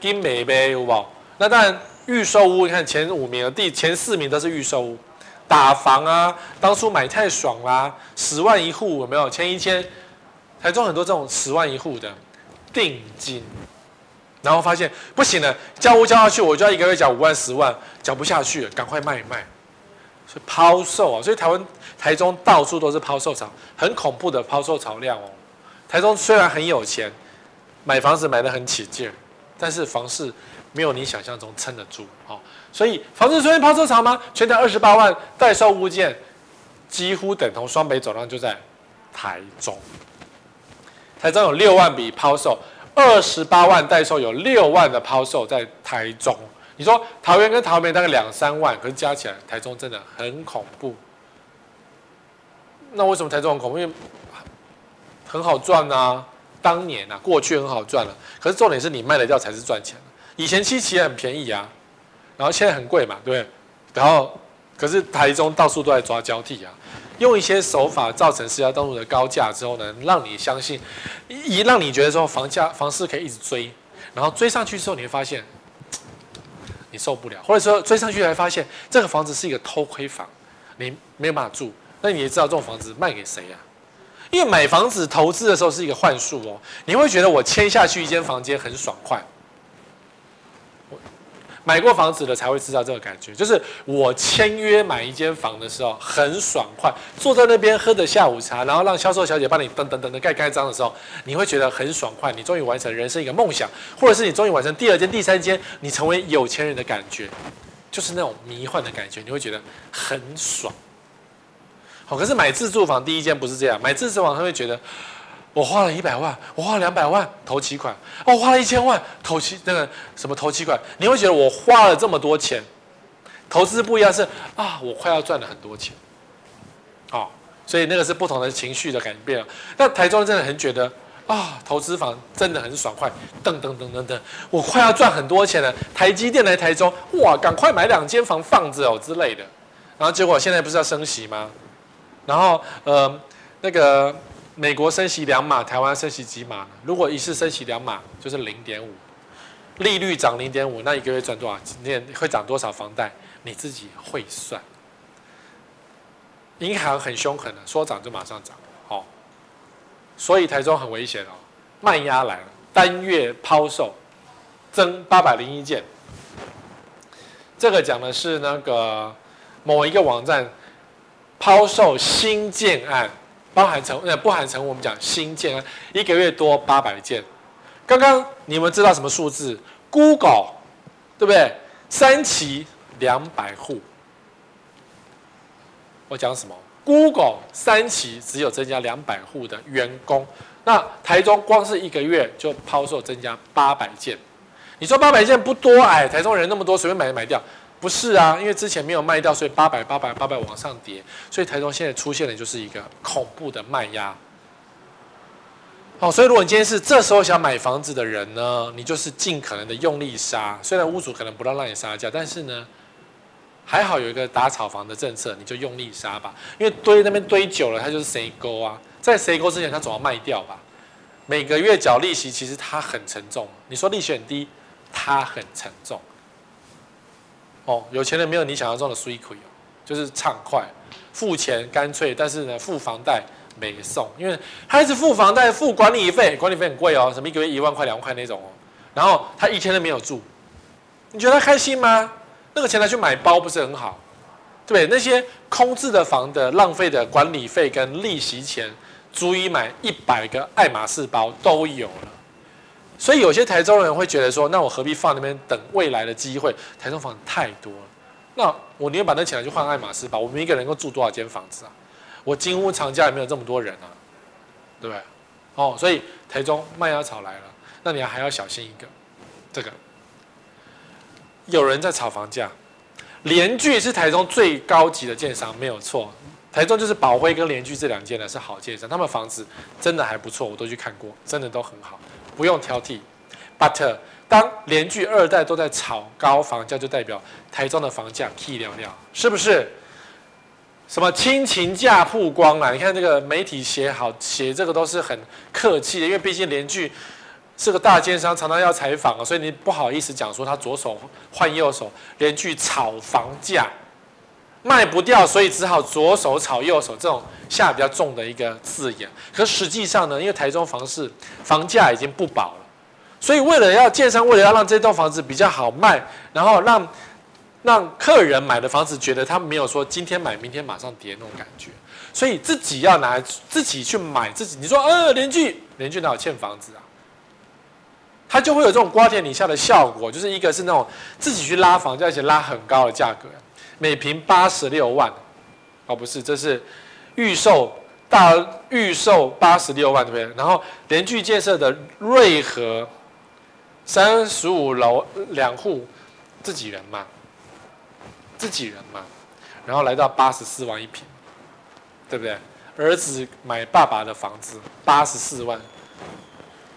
金美呗，有无？那当然，预售屋，你看前五名、第前四名都是预售屋，打房啊，当初买太爽啦、十万一户有没有？前一千。台中很多这种十万一户的定金，然后发现不行了，交屋交下去，我就要一个月缴五万、十万，缴不下去了，赶快卖一卖，所以抛售啊，所以台湾台中到处都是抛售潮，很恐怖的抛售潮量哦。台中虽然很有钱，买房子买得很起劲，但是房市没有你想象中撑得住哦。所以房子出现抛售潮吗？全台二十八万待售物件，几乎等同双北走廊就在台中。台中有六万笔抛售，二十八万待售，有六万的抛售在台中。你说桃园跟桃园大概两三万，可是加起来台中真的很恐怖。那为什么台中很恐怖？因为很好赚啊，当年啊，过去很好赚了。可是重点是你卖得掉才是赚钱。以前七期很便宜啊，然后现在很贵嘛，对不对？然后可是台中到处都在抓交替啊。用一些手法造成石家道路的高价之后呢，让你相信，一让你觉得说房价房市可以一直追，然后追上去之后你会发现，你受不了，或者说追上去才发现这个房子是一个偷窥房，你没有办法住，那你也知道这种房子卖给谁呀？因为买房子投资的时候是一个幻术哦，你会觉得我签下去一间房间很爽快。买过房子的才会知道这个感觉，就是我签约买一间房的时候很爽快，坐在那边喝着下午茶，然后让销售小姐帮你等等等等盖盖章的时候，你会觉得很爽快，你终于完成人生一个梦想，或者是你终于完成第二间、第三间，你成为有钱人的感觉，就是那种迷幻的感觉，你会觉得很爽。好，可是买自住房第一间不是这样，买自住房他会觉得。我花了一百万，我花了两百万头期款，哦，我花了一千万头期那个什么头期款，你会觉得我花了这么多钱，投资不一样是啊，我快要赚了很多钱，哦，所以那个是不同的情绪的改变。那台中真的很觉得啊，投资房真的很爽快，噔噔噔噔噔，我快要赚很多钱了，台积电来台中，哇，赶快买两间房放着哦之类的，然后结果现在不是要升息吗？然后呃那个。美国升息两码，台湾升息几码？如果一次升息两码，就是零点五，利率涨零点五，那一个月赚多少？今天会涨多少房贷？你自己会算。银行很凶狠的，说涨就马上涨，好，所以台中很危险哦，卖压来了，单月抛售增八百零一件。这个讲的是那个某一个网站抛售新建案。包含成呃不含成，我们讲新建案，一个月多八百件，刚刚你们知道什么数字？Google，对不对？三期两百户。我讲什么？Google 三期只有增加两百户的员工，那台中光是一个月就抛售增加八百件。你说八百件不多哎，台中人那么多，随便买就买掉。不是啊，因为之前没有卖掉，所以八百、八百、八百往上叠，所以台中现在出现的就是一个恐怖的卖压。好，所以如果你今天是这时候想买房子的人呢，你就是尽可能的用力杀。虽然屋主可能不让让你杀价，但是呢，还好有一个打炒房的政策，你就用力杀吧。因为堆那边堆久了，它就是谁沟啊，在谁沟之前，它总要卖掉吧。每个月缴利息，其实它很沉重。你说利息很低，它很沉重。哦，有钱人没有你想象中的水亏哦，就是畅快，付钱干脆，但是呢，付房贷没送，因为他一直付房贷、付管理费，管理费很贵哦，什么一个月一万块、两万块那种哦，然后他一天都没有住，你觉得他开心吗？那个钱拿去买包不是很好，对不对？那些空置的房的浪费的管理费跟利息钱，足以买一百个爱马仕包都有了。所以有些台中人会觉得说，那我何必放那边等未来的机会？台中房子太多了，那我宁愿把那钱拿去换爱马仕吧。我们一个人够住多少间房子啊？我金屋藏家也没有这么多人啊，对不对？哦，所以台中卖压潮来了，那你还要小心一个，这个有人在炒房价。联聚是台中最高级的建商，没有错。台中就是宝辉跟联聚这两间呢是好建商，他们房子真的还不错，我都去看过，真的都很好。不用挑剔，but 当连续二代都在炒高房价，就代表台中的房价起了了，是不是？什么亲情价曝光了？你看这个媒体写好写这个都是很客气的，因为毕竟连续是个大奸商，常常要采访啊，所以你不好意思讲说他左手换右手，连续炒房价卖不掉，所以只好左手炒右手这种。下比较重的一个字眼，可实际上呢，因为台中房市房价已经不保了，所以为了要建商，为了要让这栋房子比较好卖，然后让让客人买的房子觉得他没有说今天买明天马上跌那种感觉，所以自己要拿自己去买自己。你说呃，邻居邻居哪有欠房子啊？他就会有这种瓜田李下的效果，就是一个是那种自己去拉房价，而且拉很高的价格，每平八十六万，哦不是，这是。预售大预售八十六万，对不对？然后联聚建设的瑞和三十五楼两户，自己人嘛，自己人嘛，然后来到八十四万一平，对不对？儿子买爸爸的房子八十四万，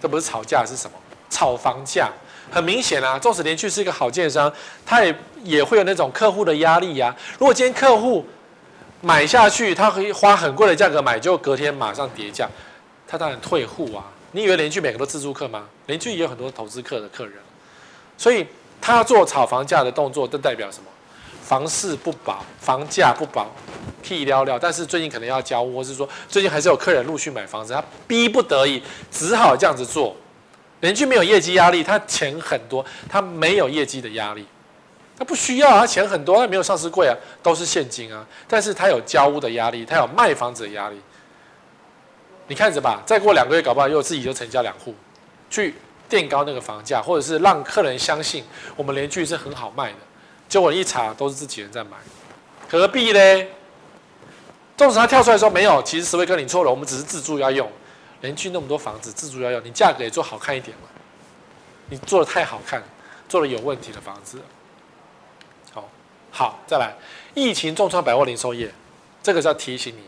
这不是吵架是什么？炒房价，很明显啊。纵使联续是一个好建商，他也也会有那种客户的压力呀、啊。如果今天客户买下去，他可以花很贵的价格买，就隔天马上跌价，他当然退户啊！你以为联续每个都自住客吗？联续也有很多投资客的客人，所以他做炒房价的动作，都代表什么？房市不保，房价不保，屁了了。但是最近可能要交屋，或是说最近还是有客人陆续买房子，他逼不得已只好这样子做。联聚没有业绩压力，他钱很多，他没有业绩的压力。他不需要，他钱很多，他没有上市柜啊，都是现金啊。但是他有交屋的压力，他有卖房子的压力。你看着吧，再过两个月，搞不好又自己就成交两户，去垫高那个房价，或者是让客人相信我们联聚是很好卖的。结果一查，都是自己人在买，何必呢？纵使他跳出来说没有，其实石威哥你错了，我们只是自住要用。联聚那么多房子，自住要用，你价格也做好看一点嘛。你做的太好看，做了有问题的房子。好，好再来，疫情重创百货零售业，这个是要提醒你，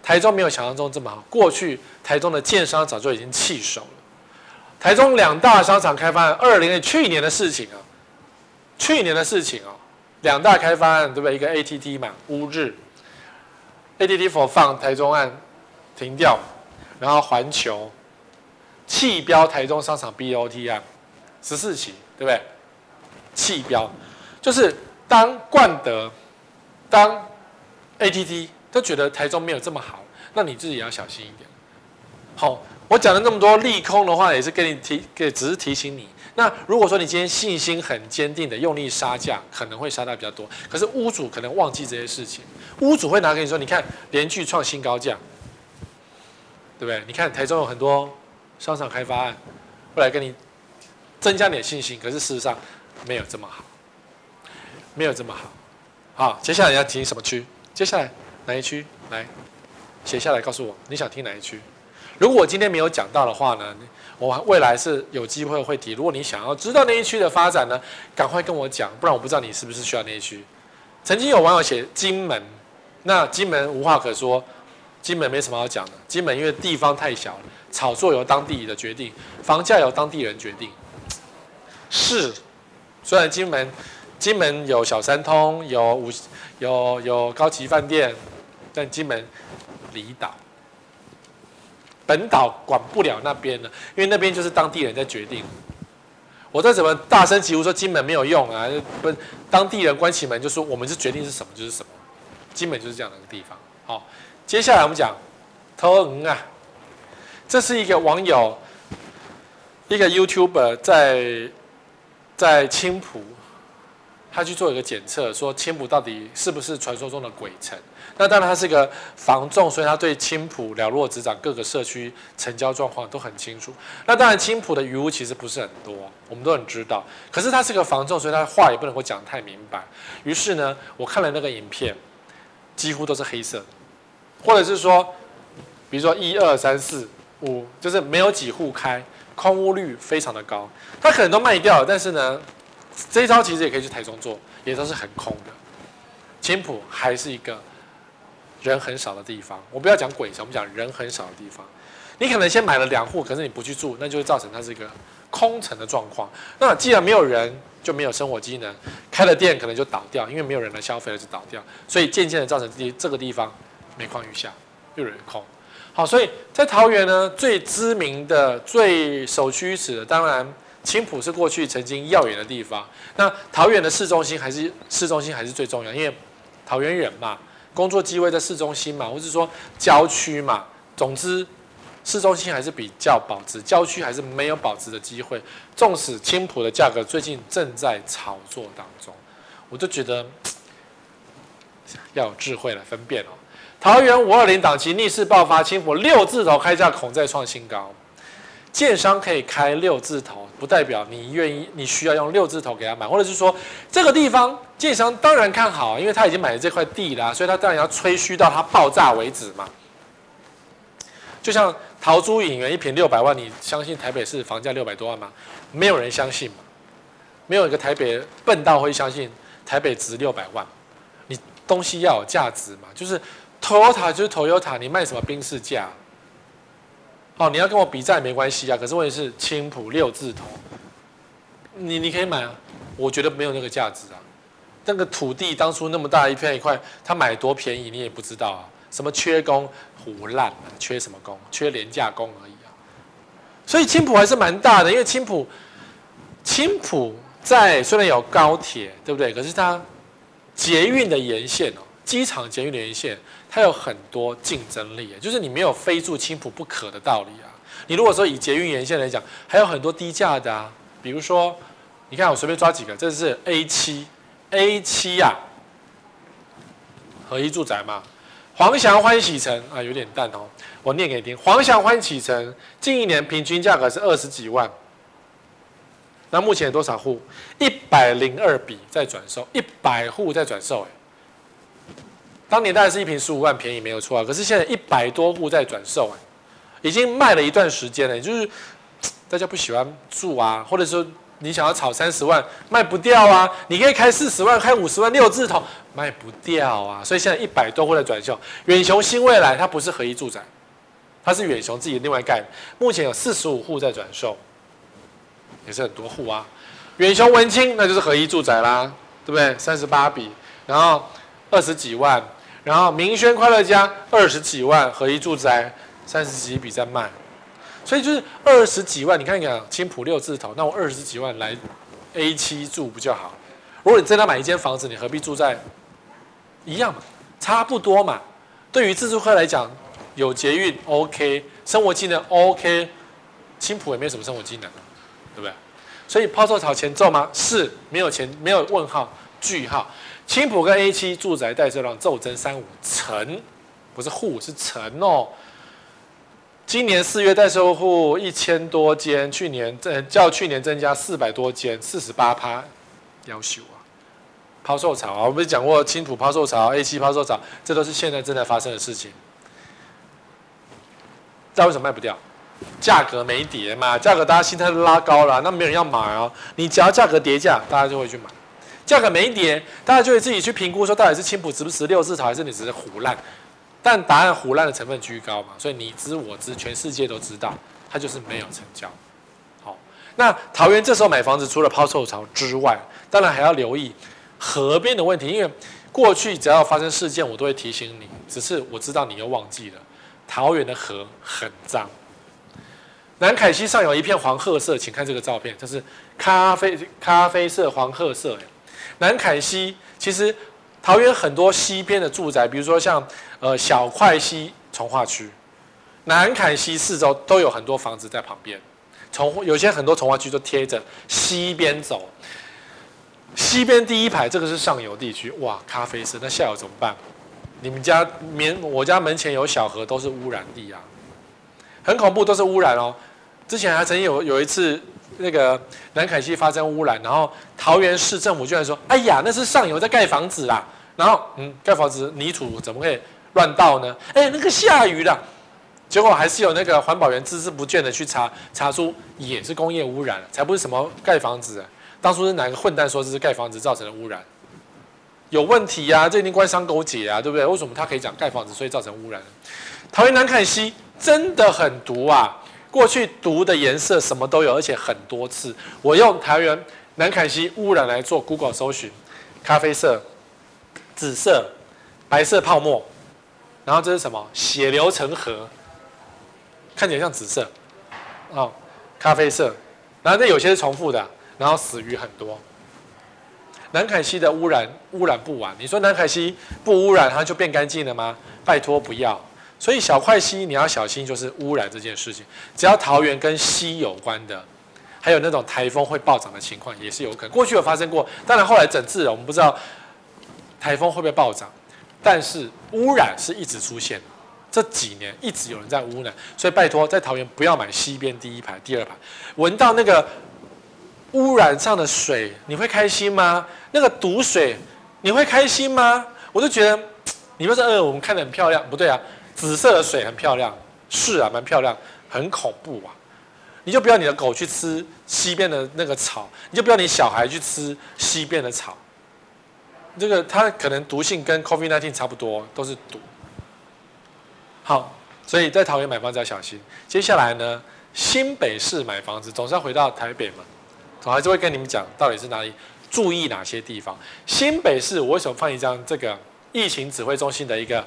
台中没有想象中这么好。过去台中的建商早就已经弃守了。台中两大商场开发案，二零年去年的事情啊，去年的事情哦，两大开发案对不对？一个 ATT 嘛，乌日，ATT for Fun 台中案停掉，然后环球弃标台中商场 BOT 案十四期，对不对？弃标就是。当冠德、当 ATT 都觉得台中没有这么好，那你自己也要小心一点。好，我讲了那么多利空的话，也是跟你提，给只是提醒你。那如果说你今天信心很坚定的用力杀价，可能会杀到比较多。可是屋主可能忘记这些事情，屋主会拿给你说，你看连续创新高价，对不对？你看台中有很多商场开发案，会来跟你增加你的信心。可是事实上没有这么好，没有这么好。好，接下来要听什么区？接下来哪一区？来写下来，告诉我你想听哪一区。如果我今天没有讲到的话呢，我未来是有机会会提。如果你想要知道那一区？的发展呢，赶快跟我讲，不然我不知道你是不是需要那一区。曾经有网友写金门，那金门无话可说，金门没什么好讲的。金门因为地方太小了，炒作由当地的决定，房价由当地人决定。是，虽然金门金门有小三通，有五有有高级饭店，但金门离岛。本岛管不了那边了，因为那边就是当地人在决定。我再怎么大声疾呼说金门没有用啊，不，当地人关起门就说我们是决定是什么就是什么，金门就是这样的一个地方。好，接下来我们讲桃园啊，这是一个网友，一个 YouTuber 在在青埔，他去做一个检测，说青埔到底是不是传说中的鬼城？那当然，他是个房仲，所以他对青埔了若指掌，各个社区成交状况都很清楚。那当然，青埔的余屋其实不是很多，我们都很知道。可是他是个房仲，所以他话也不能够讲太明白。于是呢，我看了那个影片，几乎都是黑色的，或者是说，比如说一二三四五，就是没有几户开，空屋率非常的高。他可能都卖掉了，但是呢，这一招其实也可以去台中做，也都是很空的。青埔还是一个。人很少的地方，我不要讲鬼城，我们讲人很少的地方。你可能先买了两户，可是你不去住，那就会造成它是一个空城的状况。那既然没有人，就没有生活机能，开了店可能就倒掉，因为没有人来消费了就倒掉。所以渐渐的造成这这个地方每况愈下，越来越空。好，所以在桃园呢，最知名的、最首屈一指的，当然青埔是过去曾经耀眼的地方。那桃园的市中心还是市中心还是最重要，因为桃园人嘛。工作机会在市中心嘛，或是说郊区嘛，总之市中心还是比较保值，郊区还是没有保值的机会。纵使青埔的价格最近正在炒作当中，我就觉得 要有智慧来分辨哦。桃园五二零档期逆势爆发，清火六字头开价恐再创新高。建商可以开六字头，不代表你愿意，你需要用六字头给他买，或者是说这个地方建商当然看好，因为他已经买了这块地啦，所以他当然要吹嘘到它爆炸为止嘛。就像桃珠影园一坪六百万，你相信台北市房价六百多万吗？没有人相信嘛，没有一个台北笨到会相信台北值六百万。你东西要有价值嘛，就是 Toyota 就是 Toyota，你卖什么宾士价？哦，你要跟我比价没关系啊，可是问题是青埔六字头，你你可以买啊，我觉得没有那个价值啊。那个土地当初那么大一片一块，他买多便宜你也不知道啊。什么缺工唬烂，缺什么工？缺廉价工而已啊。所以青埔还是蛮大的，因为青埔青埔在虽然有高铁，对不对？可是它捷运的沿线哦，机场捷运的沿线。它有很多竞争力，就是你没有非住青埔不可的道理啊。你如果说以捷运沿线来讲，还有很多低价的啊，比如说，你看我随便抓几个，这是 A 七，A 七呀，合一住宅嘛，黄祥欢喜城啊，有点淡哦，我念给你听，黄祥欢喜城近一年平均价格是二十几万，那目前有多少户？一百零二笔在转售，一百户在转售，哎。当年大概是一瓶十五万，便宜没有错啊。可是现在一百多户在转售，已经卖了一段时间了。也就是 大家不喜欢住啊，或者说你想要炒三十万卖不掉啊，你可以开四十万、开五十万六字头卖不掉啊。所以现在一百多户在转售。远雄新未来它不是合一住宅，它是远雄自己另外盖的。目前有四十五户在转售，也是很多户啊。远雄文清那就是合一住宅啦，对不对？三十八笔，然后二十几万。然后明轩快乐家二十几万合一住宅三十几笔在卖，所以就是二十几万，你看看青埔六字头，那我二十几万来 A 七住不就好？如果你真的买一间房子，你何必住在一样嘛，差不多嘛。对于自住客来讲，有捷运 OK，生活机能 OK，青埔也没有什么生活机能，对不对？所以抛售炒前奏吗？是，没有前没有问号句号。青浦跟 A 七住宅代售量骤增三五成，不是户是成哦。今年四月代售户一千多间，去年增较去年增加四百多间，四十八趴，夭寿啊！抛售潮啊，我们讲过青浦抛售潮、A 七抛售潮，这都是现在正在发生的事情。知道为什么卖不掉？价格没跌嘛，价格大家心态都拉高了，那没人要买哦。你只要价格跌价，大家就会去买；价格没跌，大家就会自己去评估说，到底是青浦值不值六字头，还是你只是胡烂？但答案胡烂的成分居高嘛，所以你知我知，全世界都知道，它就是没有成交。好，那桃园这时候买房子，除了抛售潮之外，当然还要留意河边的问题，因为过去只要发生事件，我都会提醒你，只是我知道你又忘记了，桃园的河很脏。南凯溪上有一片黄褐色，请看这个照片，这是咖啡咖啡色黄褐色。南凯溪其实桃园很多西边的住宅，比如说像呃小块溪重划区，南凯溪四周都有很多房子在旁边，从有些很多重划区都贴着西边走。西边第一排这个是上游地区，哇，咖啡色，那下游怎么办？你们家门我家门前有小河，都是污染地啊，很恐怖，都是污染哦。之前还曾经有有一次，那个南凯溪发生污染，然后桃园市政府居然说：“哎呀，那是上游在盖房子啦。”然后，嗯，盖房子泥土怎么会乱倒呢？哎，那个下雨了，结果还是有那个环保员孜孜不倦的去查，查出也是工业污染，才不是什么盖房子。当初是哪个混蛋说这是盖房子造成的污染？有问题呀、啊，这一定官商勾结啊，对不对？为什么他可以讲盖房子所以造成污染？桃园南凯溪真的很毒啊！过去毒的颜色什么都有，而且很多次。我用桃园南凯西污染来做 Google 搜寻，咖啡色、紫色、白色泡沫，然后这是什么？血流成河，看起来像紫色，哦，咖啡色，然后这有些是重复的，然后死鱼很多。南凯西的污染污染不完，你说南凯西不污染它就变干净了吗？拜托不要。所以小块溪你要小心，就是污染这件事情。只要桃园跟溪有关的，还有那种台风会暴涨的情况，也是有可能。过去有发生过，当然后来整治了，我们不知道台风会不会暴涨。但是污染是一直出现，这几年一直有人在污染，所以拜托在桃园不要买溪边第一排、第二排，闻到那个污染上的水，你会开心吗？那个毒水，你会开心吗？我就觉得，你说是呃，我们看得很漂亮，不对啊。紫色的水很漂亮，是啊，蛮漂亮，很恐怖啊！你就不要你的狗去吃西边的那个草，你就不要你小孩去吃西边的草。这个它可能毒性跟 COVID-19 差不多，都是毒。好，所以在桃园买房子要小心。接下来呢，新北市买房子总是要回到台北嘛，我还是会跟你们讲到底是哪里，注意哪些地方。新北市我为什么放一张这个疫情指挥中心的一个？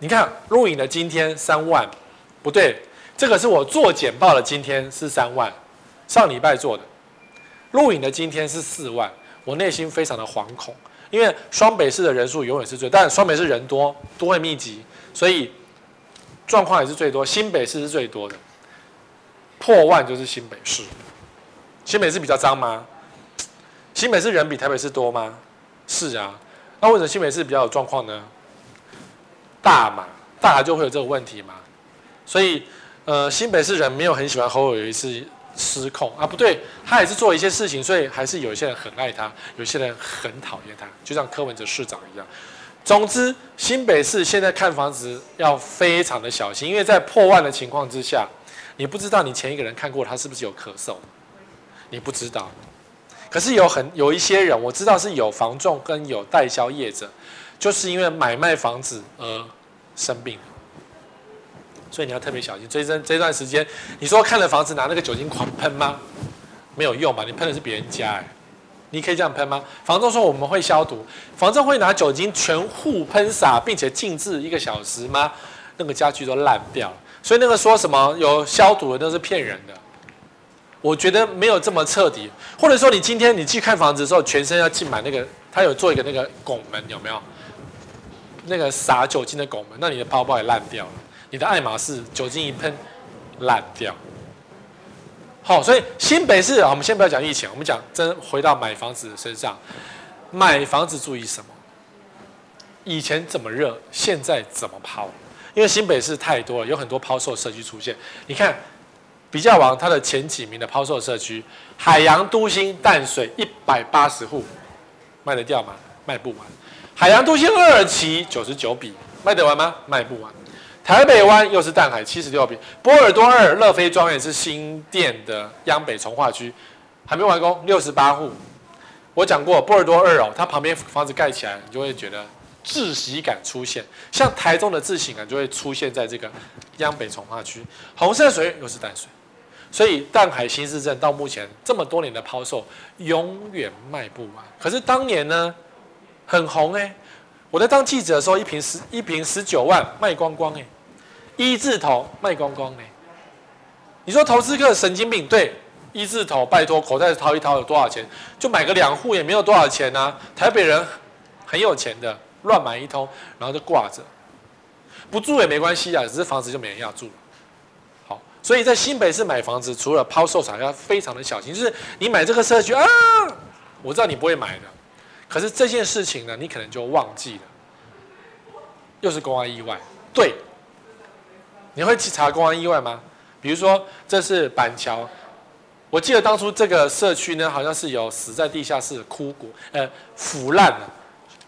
你看录影的今天三万，不对，这个是我做简报的今天是三万，上礼拜做的，录影的今天是四万，我内心非常的惶恐，因为双北市的人数永远是最，但双北市人多，都会密集，所以状况也是最多，新北市是最多的，破万就是新北市，新北市比较脏吗？新北市人比台北市多吗？是啊，那为什么新北市比较有状况呢？大嘛，大就会有这个问题嘛，所以，呃，新北市人没有很喜欢侯友宜是失控啊，不对，他也是做一些事情，所以还是有一些人很爱他，有些人很讨厌他，就像柯文哲市长一样。总之，新北市现在看房子要非常的小心，因为在破万的情况之下，你不知道你前一个人看过他是不是有咳嗽，你不知道。可是有很有一些人，我知道是有房仲跟有代销业者，就是因为买卖房子而。生病了，所以你要特别小心。所以这这段时间，你说看了房子拿那个酒精狂喷吗？没有用吧？你喷的是别人家哎，你可以这样喷吗？房东说我们会消毒，房东会拿酒精全户喷洒，并且静置一个小时吗？那个家具都烂掉了。所以那个说什么有消毒的都是骗人的。我觉得没有这么彻底。或者说你今天你去看房子的时候，全身要浸满那个，他有做一个那个拱门，有没有？那个洒酒精的拱门，那你的包包也烂掉了。你的爱马仕酒精一喷，烂掉。好，所以新北市啊，我们先不要讲疫情，我们讲真回到买房子的身上。买房子注意什么？以前怎么热，现在怎么抛？因为新北市太多了，有很多抛售社区出现。你看，比较王它的前几名的抛售社区，海洋都心淡水一百八十户，卖得掉吗？卖不完。海洋都心二期九十九笔，卖得完吗？卖不完。台北湾又是淡海七十六笔，波尔多二乐飞庄园是新店的央北重划区，还没完工六十八户。我讲过波尔多二哦，它旁边房子盖起来，你就会觉得窒息感出现，像台中的窒息感就会出现在这个央北重划区。红色水又是淡水，所以淡海新市镇到目前这么多年的抛售，永远卖不完。可是当年呢，很红哎，我在当记者的时候，一瓶十一瓶十九万卖光光哎。一字头卖光光呢？你说投资客神经病？对，一字头拜托口袋掏一掏有多少钱？就买个两户也没有多少钱啊。台北人很有钱的，乱买一通，然后就挂着，不住也没关系啊，只是房子就没人要住了。好，所以在新北市买房子，除了抛售场要非常的小心，就是你买这个社区啊，我知道你不会买的，可是这件事情呢，你可能就忘记了，又是公安意外，对。你会去查公安意外吗？比如说，这是板桥，我记得当初这个社区呢，好像是有死在地下室枯骨，呃，腐烂了，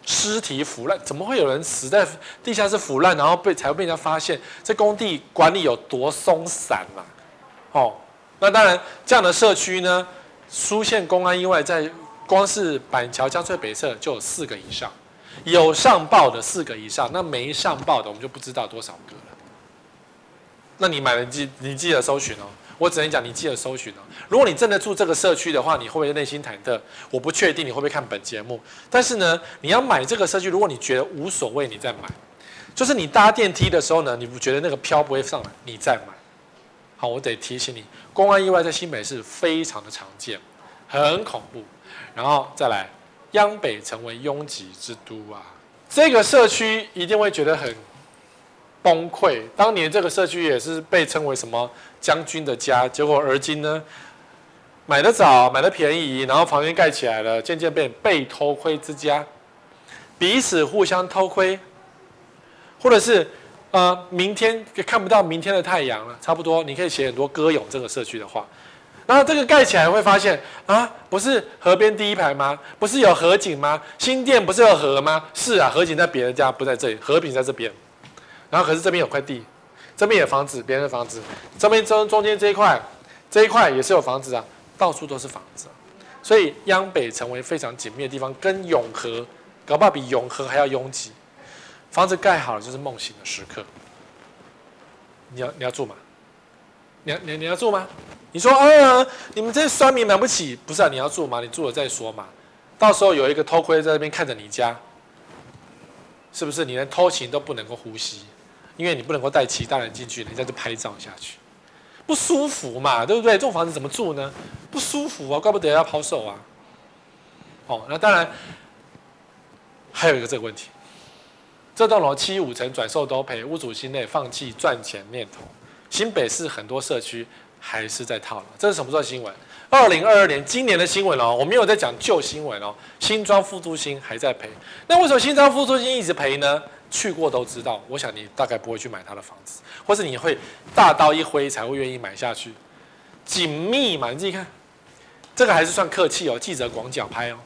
尸体腐烂，怎么会有人死在地下室腐烂，然后被才会被人家发现？这工地管理有多松散嘛？哦，那当然，这样的社区呢，出现公安意外，在光是板桥江翠北侧就有四个以上，有上报的四个以上，那没上报的我们就不知道多少个了。那你买了记，你记得搜寻哦。我只能讲，你记得搜寻哦。如果你真的住这个社区的话，你会不会内心忐忑？我不确定你会不会看本节目。但是呢，你要买这个社区，如果你觉得无所谓，你再买。就是你搭电梯的时候呢，你不觉得那个飘不会上来，你再买。好，我得提醒你，公安意外在新北市非常的常见，很恐怖。然后再来，央北成为拥挤之都啊，这个社区一定会觉得很。崩溃！当年这个社区也是被称为什么将军的家，结果而今呢，买得早，买得便宜，然后房间盖起来了，渐渐变被偷窥之家，彼此互相偷窥，或者是呃，明天看不到明天的太阳了，差不多，你可以写很多歌咏这个社区的话。然后这个盖起来会发现啊，不是河边第一排吗？不是有河景吗？新店不是有河吗？是啊，河景在别人家，不在这里，河景在这边。然后可是这边有块地，这边有房子，别人的房子，这边中中间这一块，这一块也是有房子啊，到处都是房子，所以央北成为非常紧密的地方，跟永和，搞不好比永和还要拥挤。房子盖好了就是梦醒的时刻。你要你要住吗？你要你你要住吗？你说啊，你们这些酸民买不起，不是啊？你要住吗？你住了再说嘛。到时候有一个偷窥在那边看着你家，是不是？你连偷情都不能够呼吸？因为你不能够带其他人进去，人家就拍照下去，不舒服嘛，对不对？这种房子怎么住呢？不舒服啊，怪不得要抛售啊。哦，那当然还有一个这个问题，这栋楼七五成转售都赔，屋主心内放弃赚钱念头。新北市很多社区还是在套牢，这是什么时候新闻？二零二二年今年的新闻哦，我没有在讲旧新闻哦。新庄副都心还在赔，那为什么新庄副都心一直赔呢？去过都知道，我想你大概不会去买他的房子，或是你会大刀一挥才会愿意买下去。紧密嘛，你自己看，这个还是算客气哦。记者广角拍哦，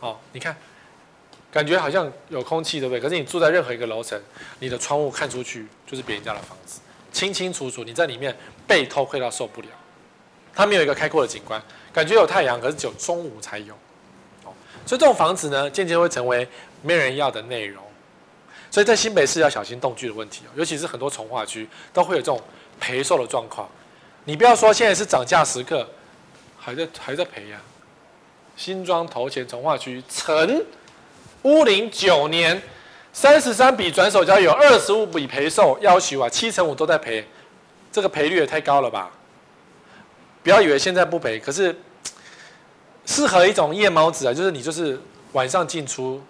哦，你看，感觉好像有空气，对不对？可是你住在任何一个楼层，你的窗户看出去就是别人家的房子，清清楚楚。你在里面被偷窥到受不了，它没有一个开阔的景观，感觉有太阳，可是只有中午才有。哦，所以这种房子呢，渐渐会成为没人要的内容。所以在新北市要小心动距的问题，尤其是很多从化区都会有这种赔售的状况。你不要说现在是涨价时刻，还在还在赔呀。新庄头前从化区，成屋龄九年，三十三笔转手交易有二十五笔赔售，要求啊七成五都在赔，这个赔率也太高了吧？不要以为现在不赔，可是适合一种夜猫子啊，就是你就是晚上进出。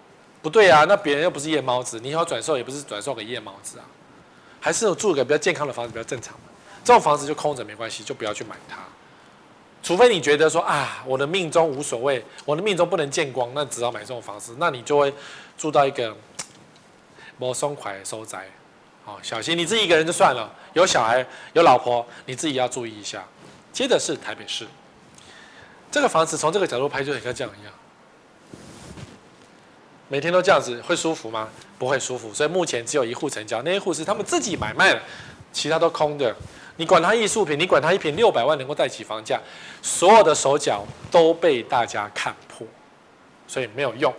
不对啊，那别人又不是夜猫子，你要转售也不是转售给夜猫子啊，还是住个比较健康的房子比较正常。这种房子就空着没关系，就不要去买它。除非你觉得说啊，我的命中无所谓，我的命中不能见光，那只要买这种房子，那你就会住到一个没松快的收窄。好，小心你自己一个人就算了，有小孩有老婆，你自己要注意一下。接着是台北市，这个房子从这个角度拍就很像这样一样。每天都这样子会舒服吗？不会舒服。所以目前只有一户成交，那一户是他们自己买卖的，其他都空的。你管它艺术品，你管它一瓶六百万能够带起房价，所有的手脚都被大家看破，所以没有用。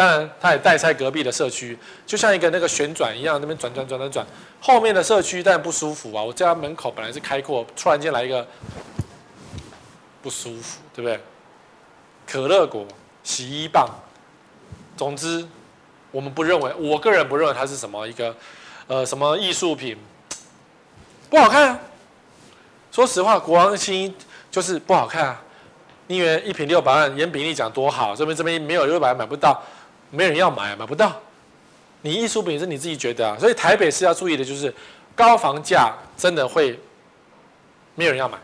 当然，他也带在隔壁的社区，就像一个那个旋转一样，那边转转转转转。后面的社区当然不舒服啊！我家门口本来是开阔，突然间来一个不舒服，对不对？可乐果、洗衣棒。总之，我们不认为，我个人不认为它是什么一个，呃，什么艺术品，不好看啊。说实话，国王新就是不好看啊。你以为一坪六百万，颜比例讲多好，这边这边没有六百万买不到，没人要买，买不到。你艺术品是你自己觉得啊，所以台北市要注意的就是，高房价真的会没有人要买。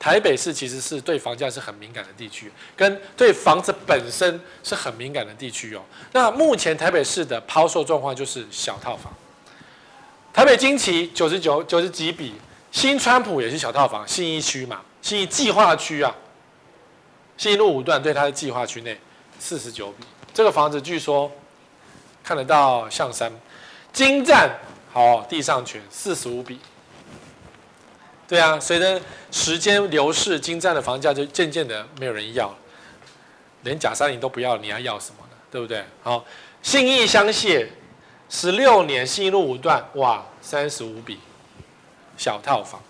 台北市其实是对房价是很敏感的地区，跟对房子本身是很敏感的地区哦。那目前台北市的抛售状况就是小套房，台北金旗九十九九十几笔，新川普也是小套房，新一区嘛，新一计划区啊，新一路五段对它的计划区内四十九笔，这个房子据说看得到象山，精湛好地上权四十五笔。对啊，随着时间流逝，精湛的房价就渐渐的没有人要了，连假山林都不要，你还要什么呢？对不对？好，信义香榭，十六年信义路五段，哇，三十五笔，小套房，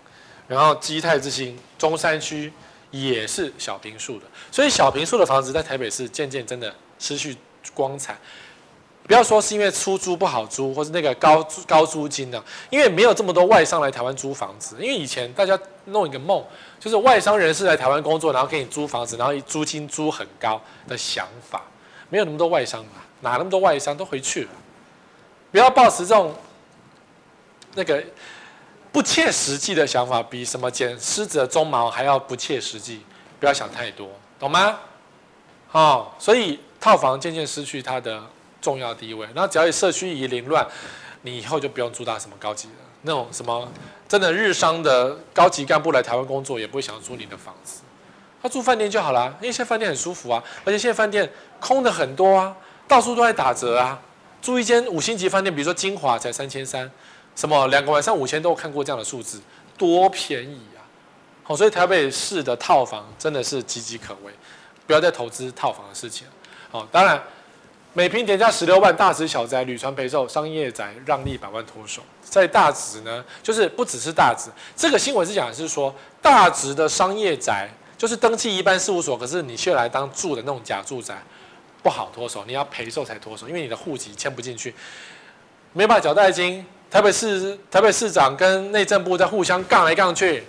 然后基泰之星中山区也是小平数的，所以小平数的房子在台北市渐渐真的失去光彩。不要说是因为出租不好租，或是那个高高租金呢、啊？因为没有这么多外商来台湾租房子。因为以前大家弄一个梦，就是外商人士来台湾工作，然后给你租房子，然后租金租很高的想法，没有那么多外商啊，哪那么多外商都回去了。不要抱持这种那个不切实际的想法，比什么剪狮子的鬃毛还要不切实际。不要想太多，懂吗？好，所以套房渐渐失去它的。重要地位，然后只要社区一凌乱，你以后就不用住到什么高级的，那种什么真的日商的高级干部来台湾工作，也不会想租你的房子，他住饭店就好了，因为现在饭店很舒服啊，而且现在饭店空的很多啊，到处都在打折啊，住一间五星级饭店，比如说金华才三千三，什么两个晚上五千都看过这样的数字，多便宜啊！好，所以台北市的套房真的是岌岌可危，不要再投资套房的事情。好，当然。每平点价十六万，大值小宅，旅传陪售，商业宅让利百万脱手。在大值呢，就是不只是大值，这个新闻是讲的是说，大值的商业宅就是登记一般事务所，可是你却来当住的那种假住宅，不好脱手，你要陪售才脱手，因为你的户籍迁不进去，没办法缴代金。台北市台北市长跟内政部在互相杠来杠去，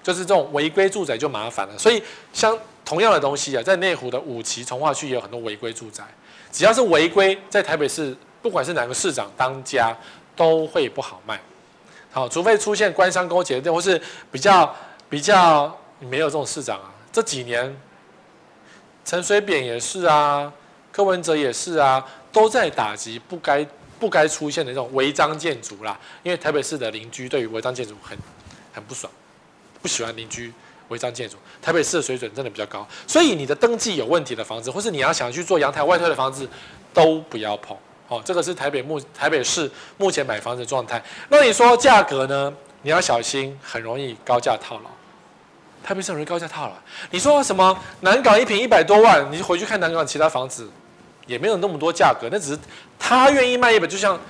就是这种违规住宅就麻烦了。所以像。同样的东西啊，在内湖的五期从化区也有很多违规住宅。只要是违规，在台北市，不管是哪个市长当家，都会不好卖。好，除非出现官商勾结，或是比较比较没有这种市长啊。这几年，陈水扁也是啊，柯文哲也是啊，都在打击不该不该出现的这种违章建筑啦。因为台北市的邻居对于违章建筑很很不爽，不喜欢邻居。违章建筑，台北市的水准真的比较高，所以你的登记有问题的房子，或是你要想去做阳台外推的房子，都不要碰。好，这个是台北目台北市目前买房子的状态。那你说价格呢？你要小心，很容易高价套牢。台北市很容易高价套牢。你说什么南港一坪一百多万，你回去看南港其他房子，也没有那么多价格，那只是他愿意卖一百，就像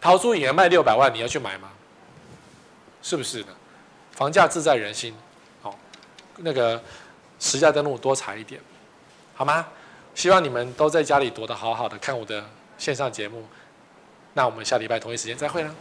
陶朱隐卖六百万，你要去买吗？是不是的？房价自在人心。那个实价登录多查一点，好吗？希望你们都在家里躲得好好的，看我的线上节目。那我们下礼拜同一时间再会了。